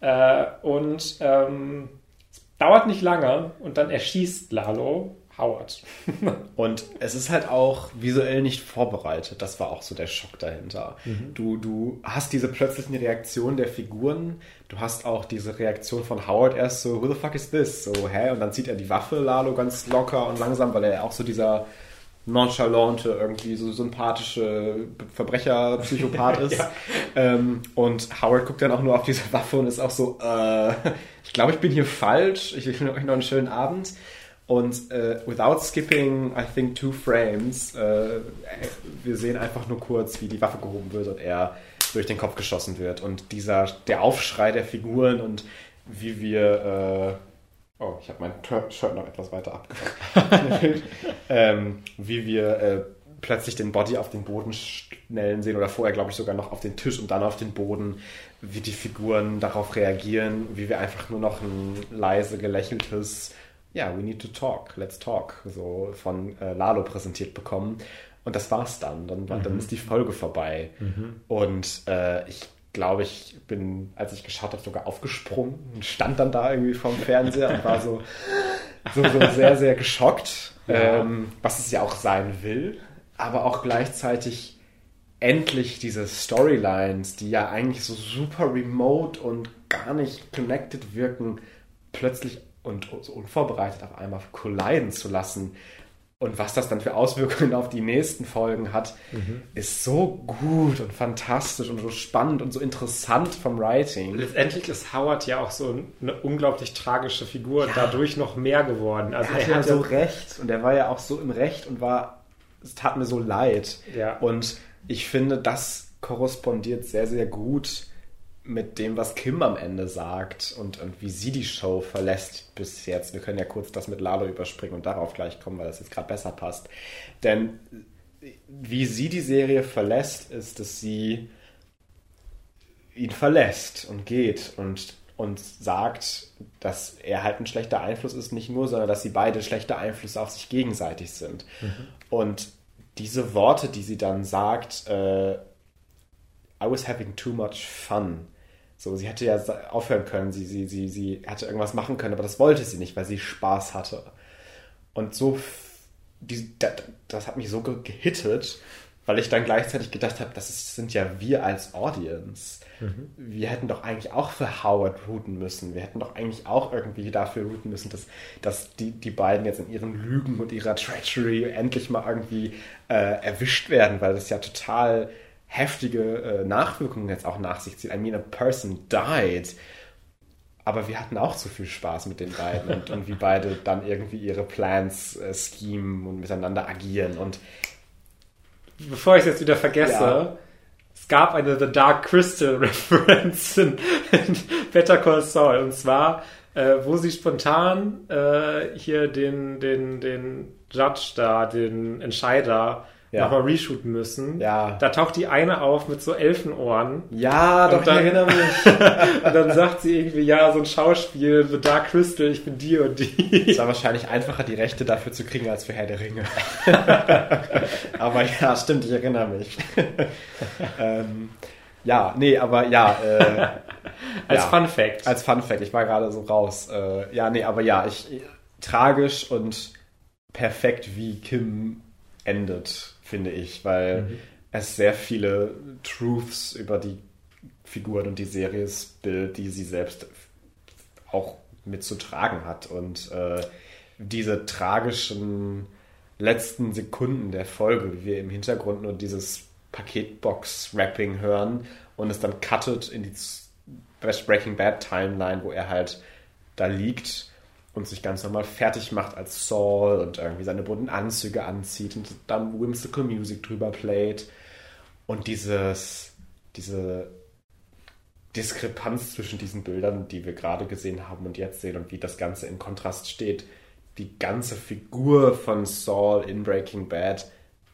äh, und ähm, es dauert nicht lange und dann erschießt Lalo Howard. und es ist halt auch visuell nicht vorbereitet. Das war auch so der Schock dahinter. Mhm. Du, du hast diese plötzlichen Reaktionen der Figuren. Du hast auch diese Reaktion von Howard erst so, who the fuck is this? So, hä? Und dann zieht er die Waffe, Lalo, ganz locker und langsam, weil er auch so dieser nonchalante, irgendwie so sympathische Verbrecher-Psychopath ist. ja. ähm, und Howard guckt dann auch nur auf diese Waffe und ist auch so, äh, ich glaube, ich bin hier falsch. Ich wünsche euch noch einen schönen Abend. Und äh, without skipping, I think, two frames, äh, wir sehen einfach nur kurz, wie die Waffe gehoben wird und er durch den Kopf geschossen wird. Und dieser, der Aufschrei der Figuren und wie wir, äh, oh, ich habe mein Shirt noch etwas weiter abgefallen, ähm, wie wir äh, plötzlich den Body auf den Boden schnellen sehen oder vorher, glaube ich, sogar noch auf den Tisch und dann auf den Boden, wie die Figuren darauf reagieren, wie wir einfach nur noch ein leise gelächeltes ja, we need to talk, let's talk, so von äh, Lalo präsentiert bekommen. Und das war's dann. Dann, mhm. dann ist die Folge vorbei. Mhm. Und äh, ich glaube, ich bin, als ich geschaut habe, sogar aufgesprungen und stand dann da irgendwie vorm Fernseher und war so, so, so sehr, sehr geschockt, ja. ähm, was es ja auch sein will, aber auch gleichzeitig endlich diese Storylines, die ja eigentlich so super remote und gar nicht connected wirken, plötzlich und so unvorbereitet auf einmal colliden zu lassen. Und was das dann für Auswirkungen auf die nächsten Folgen hat, mhm. ist so gut und fantastisch und so spannend und so interessant vom Writing. Letztendlich ist Howard ja auch so eine unglaublich tragische Figur und dadurch noch mehr geworden. Also er, er hat ja so recht und er war ja auch so im Recht und war, es tat mir so leid. Ja. Und ich finde, das korrespondiert sehr, sehr gut mit dem, was Kim am Ende sagt und, und wie sie die Show verlässt bis jetzt. Wir können ja kurz das mit Lalo überspringen und darauf gleich kommen, weil das jetzt gerade besser passt. Denn wie sie die Serie verlässt, ist, dass sie ihn verlässt und geht und, und sagt, dass er halt ein schlechter Einfluss ist, nicht nur, sondern dass sie beide schlechte Einflüsse auf sich gegenseitig sind. Mhm. Und diese Worte, die sie dann sagt, äh, I was having too much fun, so, sie hätte ja aufhören können, sie, sie, sie, sie hätte irgendwas machen können, aber das wollte sie nicht, weil sie Spaß hatte. Und so, die, das, das hat mich so gehittet, weil ich dann gleichzeitig gedacht habe, das ist, sind ja wir als Audience. Mhm. Wir hätten doch eigentlich auch für Howard routen müssen. Wir hätten doch eigentlich auch irgendwie dafür routen müssen, dass, dass die, die beiden jetzt in ihren Lügen und ihrer Treachery endlich mal irgendwie äh, erwischt werden, weil das ja total heftige äh, Nachwirkungen jetzt auch nach sich zieht. I mean, a person died. Aber wir hatten auch zu viel Spaß mit den beiden und, und wie beide dann irgendwie ihre Plans äh, schemen und miteinander agieren. Und bevor ich es jetzt wieder vergesse, ja. es gab eine The Dark Crystal Reference in, in Better Call Saul. Und zwar, äh, wo sie spontan äh, hier den, den, den Judge da, den Entscheider, ja. nochmal reshooten müssen. Ja. Da taucht die eine auf mit so Elfenohren. Ja, doch, dann, ich erinnere mich. und dann sagt sie irgendwie, ja, so ein Schauspiel, The Dark Crystal, ich bin die und die. Es war wahrscheinlich einfacher, die Rechte dafür zu kriegen, als für Herr der Ringe. aber ja, stimmt, ich erinnere mich. ähm, ja, nee, aber ja. Äh, als ja, Fun Fact. Als Fun Fact, ich war gerade so raus. Äh, ja, nee, aber ja, ich, tragisch und perfekt, wie Kim endet finde ich, weil mhm. es sehr viele Truths über die Figuren und die Serie bildet, die sie selbst auch mitzutragen hat. Und äh, diese tragischen letzten Sekunden der Folge, wie wir im Hintergrund nur dieses Paketbox-Rapping hören und es dann cuttet in die Breaking Bad Timeline, wo er halt da liegt und sich ganz normal fertig macht als Saul und irgendwie seine bunten Anzüge anzieht und dann whimsical Music drüber playt. Und dieses, diese Diskrepanz zwischen diesen Bildern, die wir gerade gesehen haben und jetzt sehen und wie das Ganze in Kontrast steht, die ganze Figur von Saul in Breaking Bad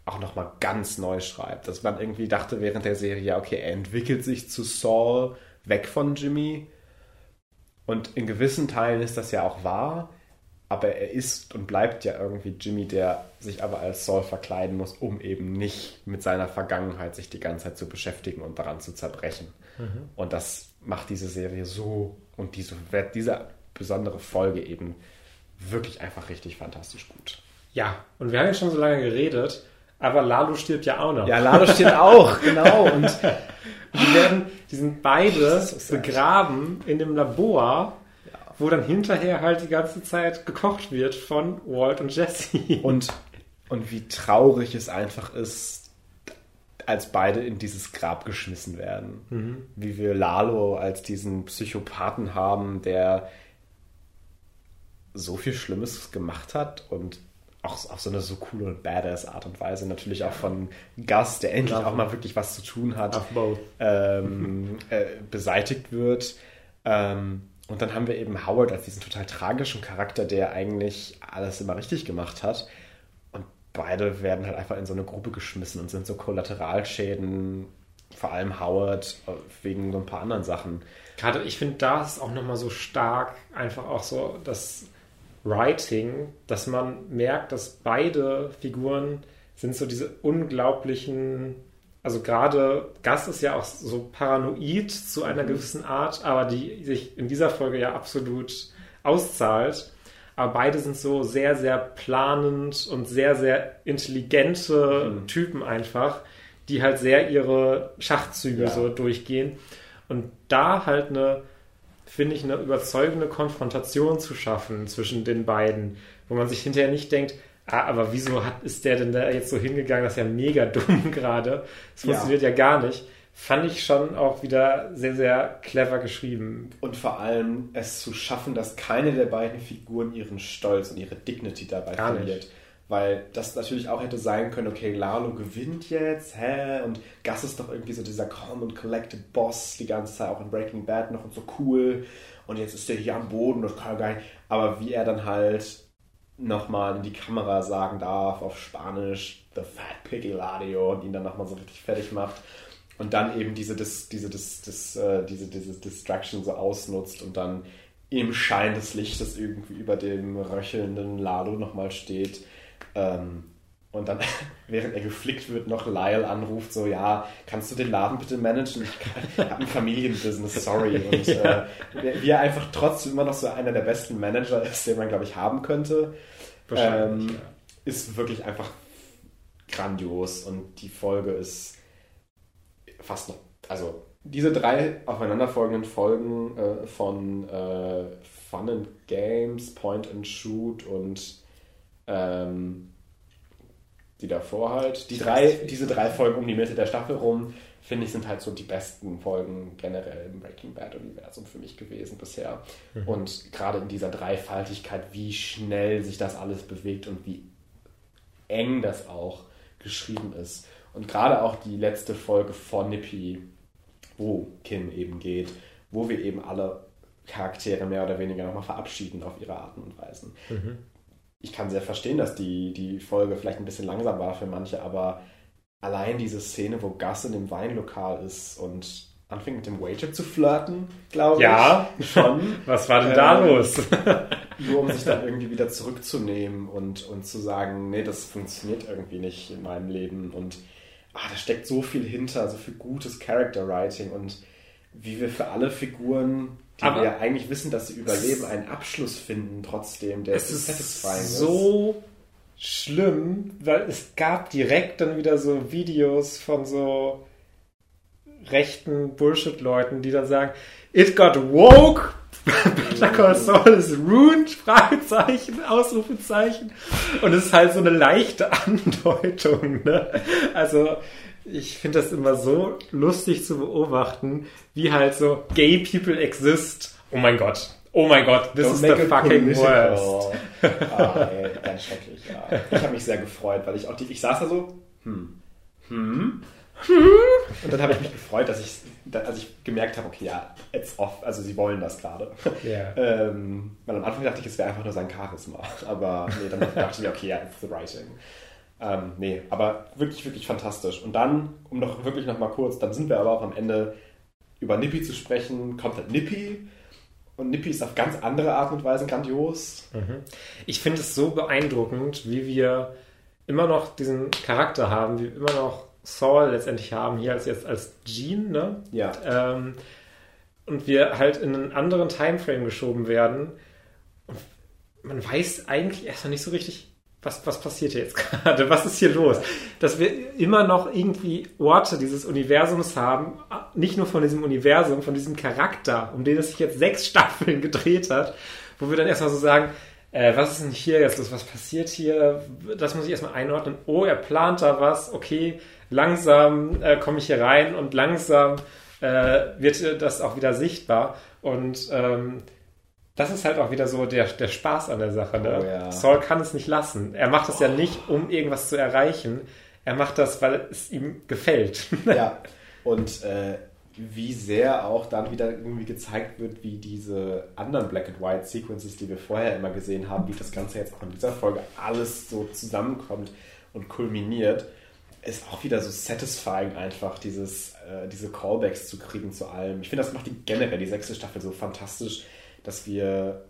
auch nochmal ganz neu schreibt. Dass man irgendwie dachte während der Serie, ja, okay, er entwickelt sich zu Saul weg von Jimmy und in gewissen Teilen ist das ja auch wahr, aber er ist und bleibt ja irgendwie Jimmy, der sich aber als Saul verkleiden muss, um eben nicht mit seiner Vergangenheit sich die ganze Zeit zu beschäftigen und daran zu zerbrechen. Mhm. Und das macht diese Serie so und diese, diese besondere Folge eben wirklich einfach richtig fantastisch gut. Ja, und wir haben ja schon so lange geredet, aber Lalo stirbt ja auch noch. Ja, Lalo stirbt auch, genau. Und die werden, die sind beide so begraben in dem Labor, wo dann hinterher halt die ganze Zeit gekocht wird von Walt und Jesse. Und, und wie traurig es einfach ist, als beide in dieses Grab geschmissen werden. Mhm. Wie wir Lalo als diesen Psychopathen haben, der so viel Schlimmes gemacht hat und auch auf so eine so coole und badass Art und Weise. Natürlich auch von Gus, der endlich auch mal wirklich was zu tun hat, ähm, äh, beseitigt wird. Ähm, und dann haben wir eben Howard als diesen total tragischen Charakter, der eigentlich alles immer richtig gemacht hat. Und beide werden halt einfach in so eine Gruppe geschmissen und sind so Kollateralschäden, vor allem Howard, äh, wegen so ein paar anderen Sachen. Gerade, ich finde, da ist auch nochmal so stark einfach auch so, dass Writing, dass man merkt, dass beide Figuren sind so diese unglaublichen, also gerade Gus ist ja auch so paranoid zu einer mhm. gewissen Art, aber die sich in dieser Folge ja absolut auszahlt. aber beide sind so sehr, sehr planend und sehr, sehr intelligente mhm. Typen einfach, die halt sehr ihre Schachzüge ja. so durchgehen. Und da halt eine, finde ich, eine überzeugende Konfrontation zu schaffen zwischen den beiden, wo man sich hinterher nicht denkt, ah, aber wieso hat, ist der denn da jetzt so hingegangen? Das ist ja mega dumm gerade. Das funktioniert ja. ja gar nicht. Fand ich schon auch wieder sehr, sehr clever geschrieben. Und vor allem es zu schaffen, dass keine der beiden Figuren ihren Stolz und ihre Dignity dabei gar verliert. Nicht. Weil das natürlich auch hätte sein können, okay, Lalo gewinnt jetzt, hä? Und Gus ist doch irgendwie so dieser calm und collected Boss die ganze Zeit, auch in Breaking Bad noch und so cool. Und jetzt ist der hier am Boden und kann gar nicht. Aber wie er dann halt nochmal in die Kamera sagen darf auf Spanisch, The Fat Piggy Ladio und ihn dann nochmal so richtig fertig macht und dann eben diese, dis, diese, dis, dis, äh, diese, diese Distraction so ausnutzt und dann im Schein des Lichtes irgendwie über dem röchelnden Lado nochmal steht. Ähm, und dann, während er geflickt wird, noch Lyle anruft, so, ja, kannst du den Laden bitte managen? Ich habe ein Familienbusiness, sorry. Und ja. äh, wie er einfach trotzdem immer noch so einer der besten Manager ist, den man, glaube ich, haben könnte, ähm, ja. ist wirklich einfach grandios. Und die Folge ist fast noch, also diese drei aufeinanderfolgenden Folgen äh, von äh, Fun and Games, Point and Shoot und ähm, die davor halt. Die drei, diese drei Folgen um die Mitte der Staffel rum, finde ich, sind halt so die besten Folgen generell im Breaking Bad-Universum für mich gewesen bisher. Mhm. Und gerade in dieser Dreifaltigkeit, wie schnell sich das alles bewegt und wie eng das auch geschrieben ist. Und gerade auch die letzte Folge von Nippy, wo Kim eben geht, wo wir eben alle Charaktere mehr oder weniger nochmal verabschieden auf ihre Arten und Weisen. Mhm ich kann sehr verstehen, dass die, die Folge vielleicht ein bisschen langsam war für manche, aber allein diese Szene, wo Gus in dem Weinlokal ist und anfängt mit dem Waiter zu flirten, glaube ja. ich. Ja, schon. Was war denn äh, da los? nur um sich dann irgendwie wieder zurückzunehmen und, und zu sagen, nee, das funktioniert irgendwie nicht in meinem Leben und ah, da steckt so viel hinter, so viel gutes Character Writing und wie wir für alle Figuren die aber wir eigentlich wissen, dass sie überleben, einen Abschluss finden trotzdem, der es ist satisfying ist. so schlimm, weil es gab direkt dann wieder so Videos von so rechten Bullshit-Leuten, die dann sagen, it got woke, Better Call Saul is ruined, Fragezeichen, Ausrufezeichen. Und es ist halt so eine leichte Andeutung, ne? Also, ich finde das immer so lustig zu beobachten, wie halt so gay people exist. Oh mein Gott. Oh mein Gott, this Don't is the fucking worst. ah, ey, ganz schrecklich, ja. Ich habe mich sehr gefreut, weil ich auch die, ich saß da so, hm, hm, hm. Und dann habe ich mich gefreut, dass ich, als ich gemerkt habe, okay, ja, it's off, also sie wollen das gerade. Yeah. Ähm, weil am Anfang dachte ich, es wäre einfach nur sein Charisma. Aber nee, dann dachte ich, okay, ja, it's the writing. Ähm, nee, aber wirklich, wirklich fantastisch. Und dann, um noch wirklich noch mal kurz, dann sind wir aber auch am Ende über Nippy zu sprechen, kommt halt Nippy. Und Nippy ist auf ganz andere Art und Weise grandios. Mhm. Ich finde es so beeindruckend, wie wir immer noch diesen Charakter haben, wie wir immer noch Saul letztendlich haben, hier als jetzt als Gene, ne? Ja. Ähm, und wir halt in einen anderen Timeframe geschoben werden. Und man weiß eigentlich erstmal nicht so richtig, was, was passiert hier jetzt gerade? Was ist hier los? Dass wir immer noch irgendwie Orte dieses Universums haben, nicht nur von diesem Universum, von diesem Charakter, um den es sich jetzt sechs Staffeln gedreht hat, wo wir dann erstmal so sagen, äh, was ist denn hier jetzt los? Was passiert hier? Das muss ich erstmal einordnen. Oh, er plant da was. Okay, langsam äh, komme ich hier rein und langsam äh, wird das auch wieder sichtbar. Und ähm, das ist halt auch wieder so der, der Spaß an der Sache. Ne? Oh, ja. Saul kann es nicht lassen. Er macht das oh. ja nicht, um irgendwas zu erreichen. Er macht das, weil es ihm gefällt. ja, und äh, wie sehr auch dann wieder irgendwie gezeigt wird, wie diese anderen Black and White Sequences, die wir vorher immer gesehen haben, wie das Ganze jetzt auch in dieser Folge alles so zusammenkommt und kulminiert, ist auch wieder so satisfying einfach, dieses, äh, diese Callbacks zu kriegen zu allem. Ich finde, das macht die generell die sechste Staffel so fantastisch dass wir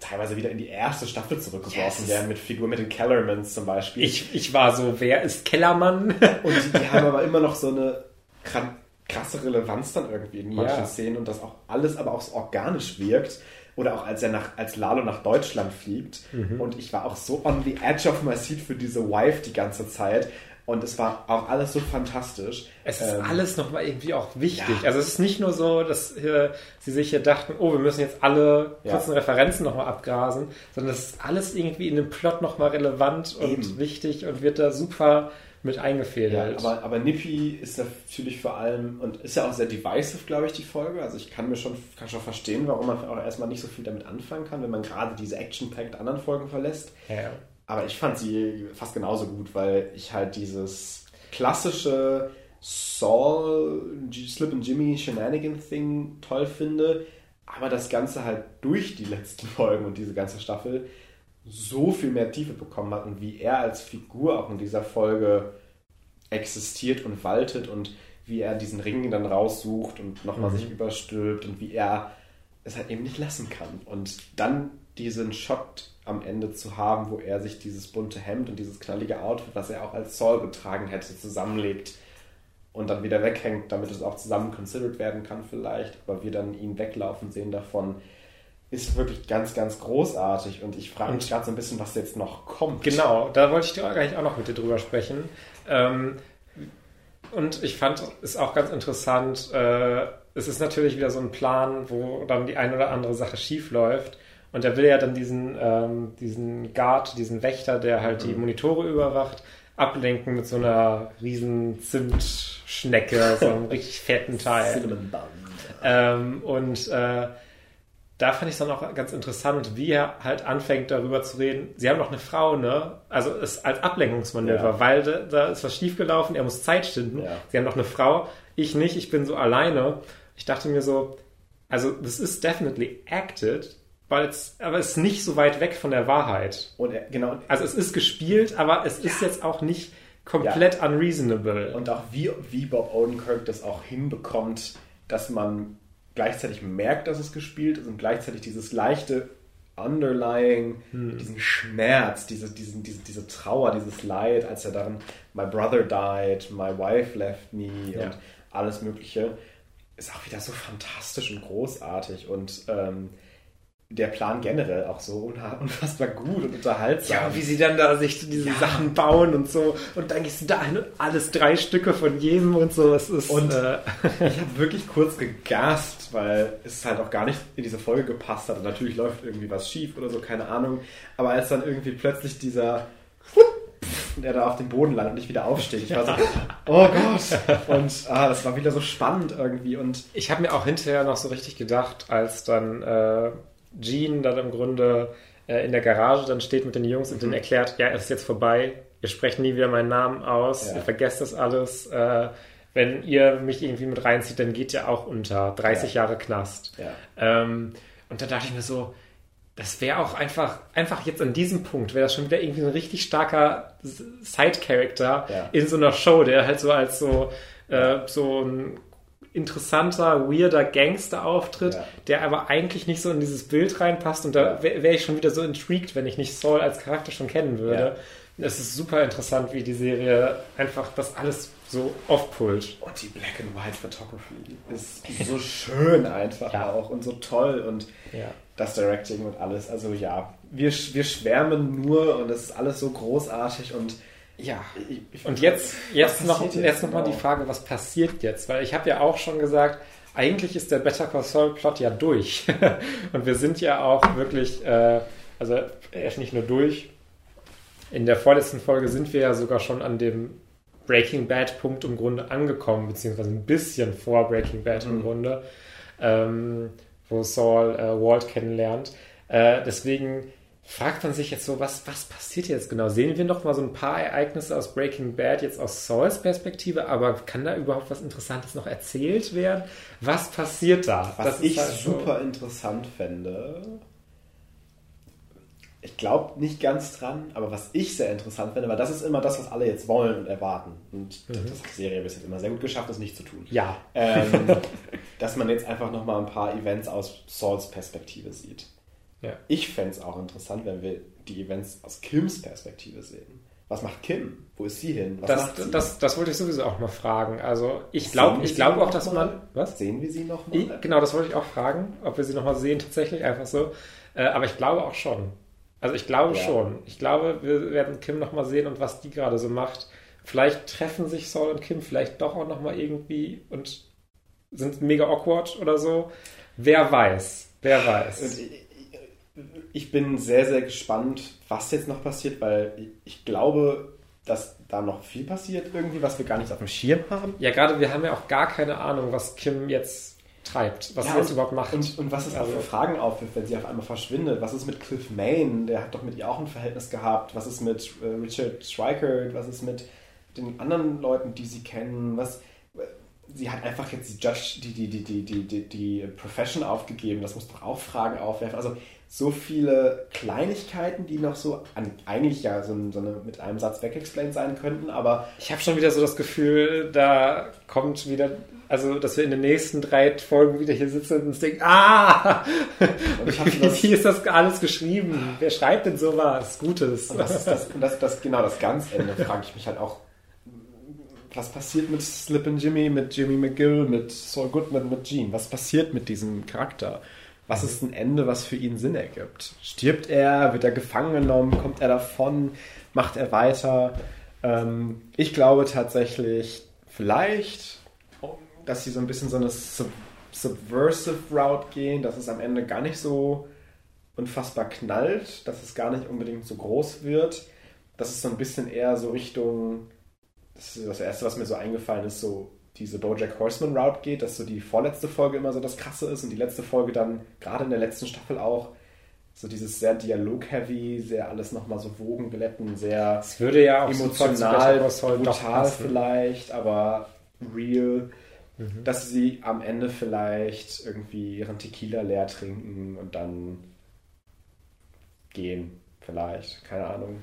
teilweise wieder in die erste Staffel zurückgeworfen yes. werden mit Figuren mit den Kellermans zum Beispiel. Ich, ich war so, wer ist Kellermann? Und die, die haben aber immer noch so eine krasse Relevanz dann irgendwie in manchen ja. Szenen und das auch alles aber auch so organisch wirkt. Oder auch als er nach, als Lalo nach Deutschland fliegt. Mhm. Und ich war auch so on the edge of my seat für diese Wife die ganze Zeit. Und es war auch alles so fantastisch. Es ist ähm, alles nochmal irgendwie auch wichtig. Ja. Also es ist nicht nur so, dass äh, sie sich hier dachten, oh, wir müssen jetzt alle kurzen ja. Referenzen nochmal abgrasen, sondern es ist alles irgendwie in dem Plot nochmal relevant und Eben. wichtig und wird da super mit eingefädelt. Ja, aber, aber Nippy ist natürlich vor allem und ist ja auch sehr divisive, glaube ich, die Folge. Also ich kann mir schon, kann schon verstehen, warum man auch erstmal nicht so viel damit anfangen kann, wenn man gerade diese action-packed anderen Folgen verlässt. Ja. Aber ich fand sie fast genauso gut, weil ich halt dieses klassische Saul, Slip and Jimmy Shenanigan Thing toll finde, aber das Ganze halt durch die letzten Folgen und diese ganze Staffel so viel mehr Tiefe bekommen hat und wie er als Figur auch in dieser Folge existiert und waltet und wie er diesen Ring dann raussucht und nochmal mhm. sich überstülpt und wie er es halt eben nicht lassen kann. Und dann diesen Shot am Ende zu haben, wo er sich dieses bunte Hemd und dieses knallige Outfit, was er auch als Saul getragen hätte, zusammenlegt und dann wieder weghängt, damit es auch zusammen considered werden kann vielleicht, aber wir dann ihn weglaufen sehen davon ist wirklich ganz, ganz großartig und ich frage mich gerade so ein bisschen, was jetzt noch kommt. Genau, da wollte ich dir eigentlich auch noch mit dir drüber sprechen. Ähm, und ich fand es auch ganz interessant, äh, es ist natürlich wieder so ein Plan, wo dann die eine oder andere Sache schief läuft. Und er will ja dann diesen, ähm, diesen Guard, diesen Wächter, der halt mhm. die Monitore überwacht, ablenken mit so einer riesen Zimtschnecke, so einem richtig fetten Teil. Ähm, und äh, da fand ich es dann auch ganz interessant, wie er halt anfängt darüber zu reden. Sie haben noch eine Frau, ne? Also es als Ablenkungsmanöver, ja. weil da, da, ist was schiefgelaufen, er muss Zeit schinden. Ja. Sie haben noch eine Frau, ich nicht, ich bin so alleine. Ich dachte mir so, also this is definitely acted, weil es, aber es ist nicht so weit weg von der Wahrheit. Und er, genau. Also es ist gespielt, aber es ja. ist jetzt auch nicht komplett unreasonable. Und auch wie, wie Bob Odenkirk das auch hinbekommt, dass man gleichzeitig merkt, dass es gespielt ist und gleichzeitig dieses leichte Underlying, hm. diesen Schmerz, diese, diesen, diese, diese Trauer, dieses Leid, als er dann My brother died, my wife left me ja. und alles Mögliche, ist auch wieder so fantastisch und großartig und ähm, der Plan generell auch so unfassbar gut und unterhaltsam. Ja, wie sie dann da sich diese ja. Sachen bauen und so. Und dann gehst du da alles drei Stücke von jedem und so. Es ist, und äh, ich habe wirklich kurz gegast, weil es halt auch gar nicht in diese Folge gepasst hat. Und natürlich läuft irgendwie was schief oder so, keine Ahnung. Aber als dann irgendwie plötzlich dieser der da auf dem Boden landet und nicht wieder aufsteht. Ich war so, oh Gott. Und ah, das war wieder so spannend irgendwie. Und ich habe mir auch hinterher noch so richtig gedacht, als dann äh, Gene dann im Grunde äh, in der Garage dann steht mit den Jungs mhm. und denen erklärt, ja, es ist jetzt vorbei, ihr sprecht nie wieder meinen Namen aus, ja. ihr vergesst das alles. Äh, wenn ihr mich irgendwie mit reinzieht, dann geht ihr auch unter 30 ja. Jahre Knast. Ja. Ähm, und da dachte ich mir so, das wäre auch einfach, einfach jetzt an diesem Punkt, wäre das schon wieder irgendwie ein richtig starker Side-Character in so einer Show, der halt so als so, äh, so ein interessanter, weirder Gangster auftritt, ja. der aber eigentlich nicht so in dieses Bild reinpasst und da wäre wär ich schon wieder so intrigued, wenn ich nicht Saul als Charakter schon kennen würde. Ja. Es ist super interessant, wie die Serie einfach das alles so aufpult. Und die Black and White Photography ist so schön einfach ja. auch und so toll und das Directing und alles. Also ja, wir, wir schwärmen nur und es ist alles so großartig und ja, und jetzt, jetzt noch, jetzt noch mal die genau? Frage, was passiert jetzt? Weil ich habe ja auch schon gesagt, eigentlich ist der Better Call Saul Plot ja durch. und wir sind ja auch wirklich, äh, also er ist nicht nur durch. In der vorletzten Folge sind wir ja sogar schon an dem Breaking Bad Punkt im Grunde angekommen, beziehungsweise ein bisschen vor Breaking Bad mhm. im Grunde, ähm, wo Saul äh, Walt kennenlernt. Äh, deswegen fragt man sich jetzt so, was, was passiert jetzt genau? Sehen wir noch mal so ein paar Ereignisse aus Breaking Bad jetzt aus Sauls Perspektive, aber kann da überhaupt was Interessantes noch erzählt werden? Was passiert da? Was das ich halt super so. interessant fände, ich glaube nicht ganz dran, aber was ich sehr interessant finde, weil das ist immer das, was alle jetzt wollen und erwarten. Und mhm. das hat die Serie bis jetzt immer sehr gut geschafft, das nicht zu tun. Ja. Ähm, dass man jetzt einfach noch mal ein paar Events aus Sauls Perspektive sieht. Ja. Ich fände es auch interessant, wenn wir die Events aus Kims Perspektive sehen. was macht Kim? Wo ist sie hin? Was das, macht sie? Das, das wollte ich sowieso auch mal fragen. Also ich glaube ich glaub auch, dass mal? man... Was? Sehen wir sie noch mal? Genau, das wollte ich auch fragen, ob wir sie nochmal sehen, tatsächlich, einfach so. Äh, aber ich glaube auch schon. Also ich glaube ja. schon. Ich glaube, wir werden Kim nochmal sehen und was die gerade so macht. Vielleicht treffen sich Saul und Kim vielleicht doch auch nochmal irgendwie und sind mega awkward oder so. Wer weiß. Wer weiß. Ich bin sehr, sehr gespannt, was jetzt noch passiert, weil ich glaube, dass da noch viel passiert irgendwie, was wir gar nicht auf dem Schirm haben. Ja, gerade wir haben ja auch gar keine Ahnung, was Kim jetzt treibt, was ja, sie jetzt überhaupt macht. Und, und was es also, auch für Fragen aufwirft, wenn sie auf einmal verschwindet. Was ist mit Cliff Main? Der hat doch mit ihr auch ein Verhältnis gehabt. Was ist mit äh, Richard Schweikert? Was ist mit den anderen Leuten, die sie kennen? Was, sie hat einfach jetzt die Judge, die, die, die, die, die, die, die Profession aufgegeben. Das muss doch auch Fragen aufwerfen. Also so viele Kleinigkeiten, die noch so an, eigentlich ja so, so eine, mit einem Satz wegexplained sein könnten, aber. Ich habe schon wieder so das Gefühl, da kommt wieder also, dass wir in den nächsten drei Folgen wieder hier sitzen und denken, ah, wie, das, wie ist das alles geschrieben? Wer schreibt denn sowas Gutes? Und das ist das, das, das, genau das ganz Ende, frage ich mich halt auch, was passiert mit Slip and Jimmy, mit Jimmy McGill, mit Saul Goodman, mit Gene? Was passiert mit diesem Charakter? Was ist ein Ende, was für ihn Sinn ergibt? Stirbt er? Wird er gefangen genommen? Kommt er davon? Macht er weiter? Ähm, ich glaube tatsächlich, vielleicht dass sie so ein bisschen so eine Sub Subversive Route gehen, dass es am Ende gar nicht so unfassbar knallt, dass es gar nicht unbedingt so groß wird. Dass es so ein bisschen eher so Richtung, das ist das Erste, was mir so eingefallen ist, so diese Bojack Horseman Route geht, dass so die vorletzte Folge immer so das Krasse ist und die letzte Folge dann, gerade in der letzten Staffel auch, so dieses sehr Dialog-heavy, sehr alles nochmal so Wogenglätten, sehr es würde ja auch emotional, brutal vielleicht, aber real mhm. dass sie am Ende vielleicht irgendwie ihren Tequila leer trinken und dann gehen. Vielleicht, keine Ahnung.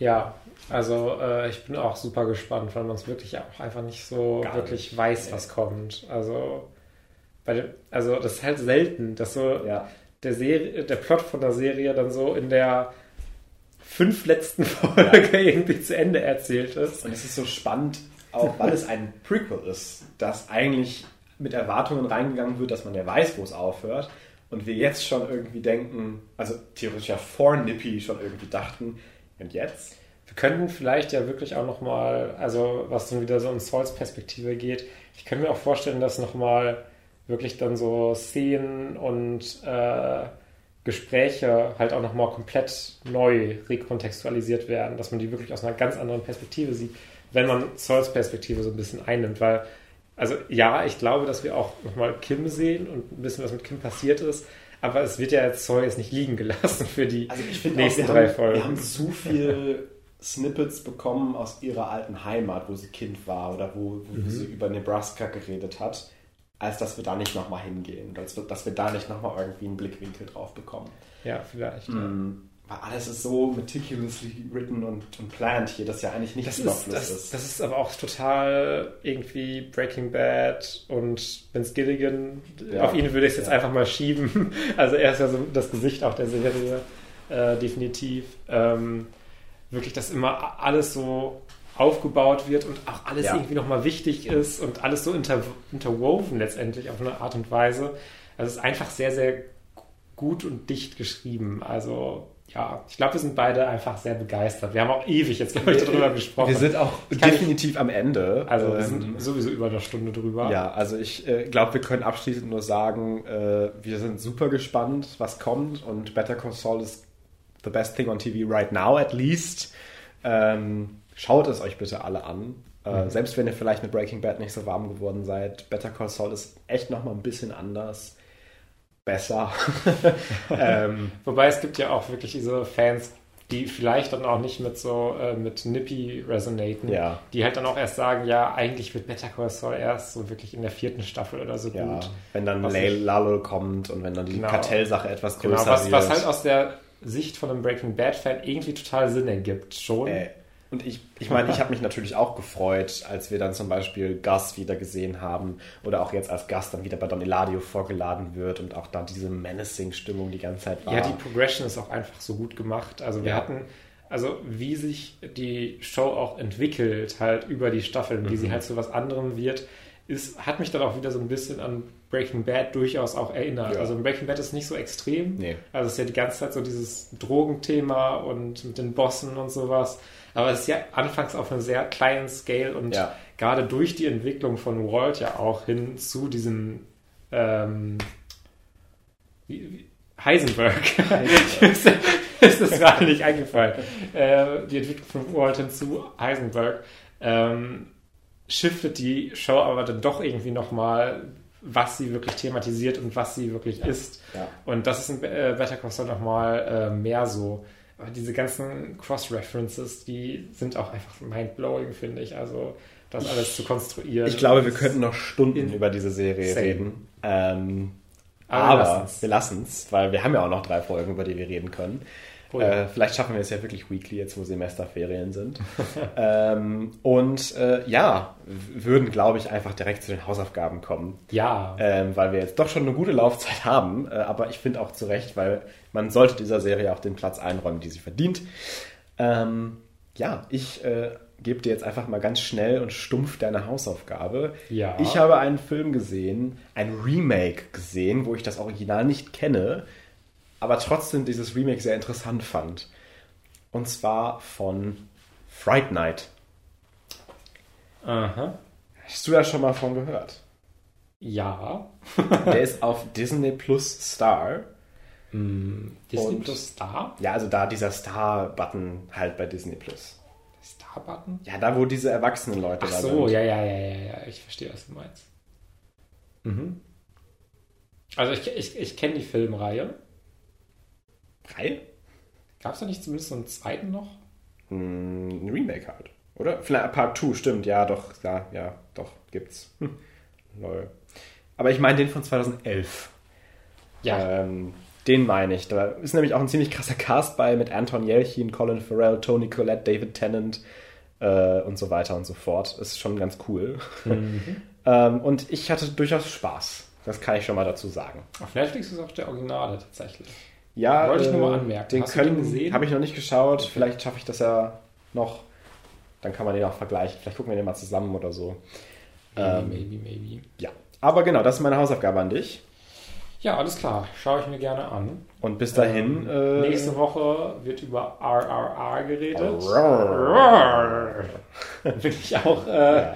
Ja, also äh, ich bin auch super gespannt, weil man es wirklich auch einfach nicht so Gar wirklich nicht. weiß, was kommt. Also, bei also das ist halt selten, dass so ja. der, Serie, der Plot von der Serie dann so in der fünf letzten Folge ja. irgendwie zu Ende erzählt ist. Und es ist so spannend, auch weil es ein Prequel ist, das eigentlich mit Erwartungen reingegangen wird, dass man ja weiß, wo es aufhört. Und wir jetzt schon irgendwie denken, also theoretisch ja vor Nippy schon irgendwie dachten, und jetzt? Wir könnten vielleicht ja wirklich auch nochmal, also was dann wieder so in Souls Perspektive geht, ich könnte mir auch vorstellen, dass nochmal wirklich dann so Szenen und äh, Gespräche halt auch nochmal komplett neu rekontextualisiert werden, dass man die wirklich aus einer ganz anderen Perspektive sieht wenn man Souls Perspektive so ein bisschen einnimmt, weil, also ja, ich glaube, dass wir auch nochmal Kim sehen und ein bisschen was mit Kim passiert ist, aber es wird ja jetzt Zoll jetzt nicht liegen gelassen für die also nächsten auch, drei haben, Folgen. Wir haben zu viel Snippets bekommen aus ihrer alten Heimat, wo sie Kind war oder wo, wo mhm. sie über Nebraska geredet hat, als dass wir da nicht nochmal hingehen, als dass wir da nicht nochmal irgendwie einen Blickwinkel drauf bekommen. Ja, vielleicht. Mhm. Ja weil alles ist so meticulously written und, und planned hier, dass ja eigentlich nichts überflüssig ist, das, Das ist aber auch total irgendwie Breaking Bad und Vince Gilligan. Ja. Auf ihn würde ich es jetzt ja. einfach mal schieben. Also er ist ja so das Gesicht auch der Serie, äh, definitiv. Ähm, wirklich, dass immer alles so aufgebaut wird und auch alles ja. irgendwie nochmal wichtig ist und alles so inter interwoven letztendlich auf eine Art und Weise. Also es ist einfach sehr, sehr gut und dicht geschrieben. Also ja, ich glaube, wir sind beide einfach sehr begeistert. Wir haben auch ewig jetzt, glaube ich, darüber gesprochen. Wir sind auch definitiv ich, am Ende. Also wir sind ähm, sowieso über eine Stunde drüber. Ja, also ich äh, glaube, wir können abschließend nur sagen, äh, wir sind super gespannt, was kommt und Better Call Saul ist the best thing on TV right now at least. Ähm, schaut es euch bitte alle an. Äh, mhm. Selbst wenn ihr vielleicht mit Breaking Bad nicht so warm geworden seid, Better Call Saul ist echt nochmal ein bisschen anders besser. ähm, Wobei es gibt ja auch wirklich diese Fans, die vielleicht dann auch nicht mit so äh, mit Nippy resonaten, ja. die halt dann auch erst sagen, ja, eigentlich wird Better Call Saul erst so wirklich in der vierten Staffel oder so ja, gut. Wenn dann Lalo kommt und wenn dann die genau, Kartellsache etwas genau, größer genau, was, wird. Was halt aus der Sicht von einem Breaking Bad Fan irgendwie total Sinn ergibt, schon. Äh, und ich, ich meine, ich habe mich natürlich auch gefreut, als wir dann zum Beispiel Gus wieder gesehen haben oder auch jetzt als Gus dann wieder bei Don Eladio vorgeladen wird und auch da diese Menacing-Stimmung die ganze Zeit war. Ja, die Progression ist auch einfach so gut gemacht. Also wir ja. hatten, also wie sich die Show auch entwickelt, halt über die Staffeln, mhm. wie sie halt zu was anderem wird, ist, hat mich dann auch wieder so ein bisschen an Breaking Bad durchaus auch erinnert. Ja. Also Breaking Bad ist nicht so extrem. Nee. Also es ist ja die ganze Zeit so dieses Drogenthema und mit den Bossen und sowas. Aber es ist ja anfangs auf einem sehr kleinen Scale und ja. gerade durch die Entwicklung von Walt ja auch hin zu diesem ähm, Heisenberg. Heisenberg. ist das gerade nicht eingefallen. Äh, die Entwicklung von Walt hin zu Heisenberg ähm, shiftet die Show aber dann doch irgendwie nochmal, was sie wirklich thematisiert und was sie wirklich ja. ist. Ja. Und das ist in äh, Better Call Saul nochmal äh, mehr so. Aber diese ganzen Cross-References, die sind auch einfach mind-blowing, finde ich. Also das alles zu konstruieren. Ich glaube, wir könnten noch Stunden über diese Serie Same. reden. Ähm, aber, aber wir lassen es, weil wir haben ja auch noch drei Folgen, über die wir reden können. Oh ja. äh, vielleicht schaffen wir es ja wirklich weekly, jetzt wo Semesterferien sind. ähm, und äh, ja, würden, glaube ich, einfach direkt zu den Hausaufgaben kommen. Ja. Ähm, weil wir jetzt doch schon eine gute Laufzeit haben. Äh, aber ich finde auch zu Recht, weil man sollte dieser Serie auch den Platz einräumen, die sie verdient. Ähm, ja, ich äh, gebe dir jetzt einfach mal ganz schnell und stumpf deine Hausaufgabe. Ja. Ich habe einen Film gesehen, ein Remake gesehen, wo ich das Original nicht kenne aber trotzdem dieses Remake sehr interessant fand. Und zwar von Fright Night. Aha. Hast du da schon mal von gehört? Ja. Der ist auf Disney Plus Star. Mm, Disney Und, Plus Star? Ja, also da dieser Star-Button halt bei Disney Plus. Star-Button? Ja, da wo diese erwachsenen Leute Ach da so, sind. so, ja, ja, ja, ja, ja. Ich verstehe, was du meinst. Mhm. Also ich, ich, ich kenne die Filmreihe. Drei? Gab es da nicht zumindest so einen zweiten noch? Hm, ein Remake halt. Oder? Vielleicht Part 2, stimmt. Ja, doch. Ja, ja doch. Gibt's. Hm. Lol. Aber ich meine den von 2011. Ja. Ähm, den meine ich. Da ist nämlich auch ein ziemlich krasser Cast bei mit Anton Yelchin, Colin Farrell, Tony Collette, David Tennant äh, und so weiter und so fort. Ist schon ganz cool. Mhm. ähm, und ich hatte durchaus Spaß. Das kann ich schon mal dazu sagen. Auf Netflix ist auch der Originale tatsächlich. Ja, wollte ich nur mal äh, anmerken. Den Hast können, gesehen? Habe ich noch nicht geschaut. Okay. Vielleicht schaffe ich das ja noch. Dann kann man den auch vergleichen. Vielleicht gucken wir den mal zusammen oder so. Maybe, ähm, maybe, maybe. Ja. Aber genau, das ist meine Hausaufgabe an dich. Ja, alles klar. Schaue ich mir gerne an. Und bis dahin. Ähm, äh, nächste Woche wird über RRR geredet. Bin ich auch. Äh, ja.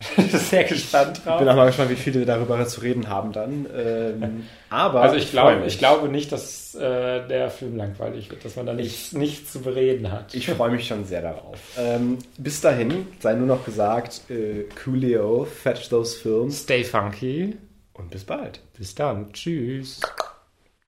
sehr gespannt drauf. Ich bin auch mal gespannt, wie viele darüber zu reden haben dann. Ähm, aber also ich, glaube, ich glaube nicht, dass äh, der Film langweilig wird, dass man da nichts, nichts zu bereden hat. Ich freue mich schon sehr darauf. Ähm, bis dahin sei nur noch gesagt, äh, Coolio, fetch those films. Stay funky. Und bis bald. Bis dann. Tschüss.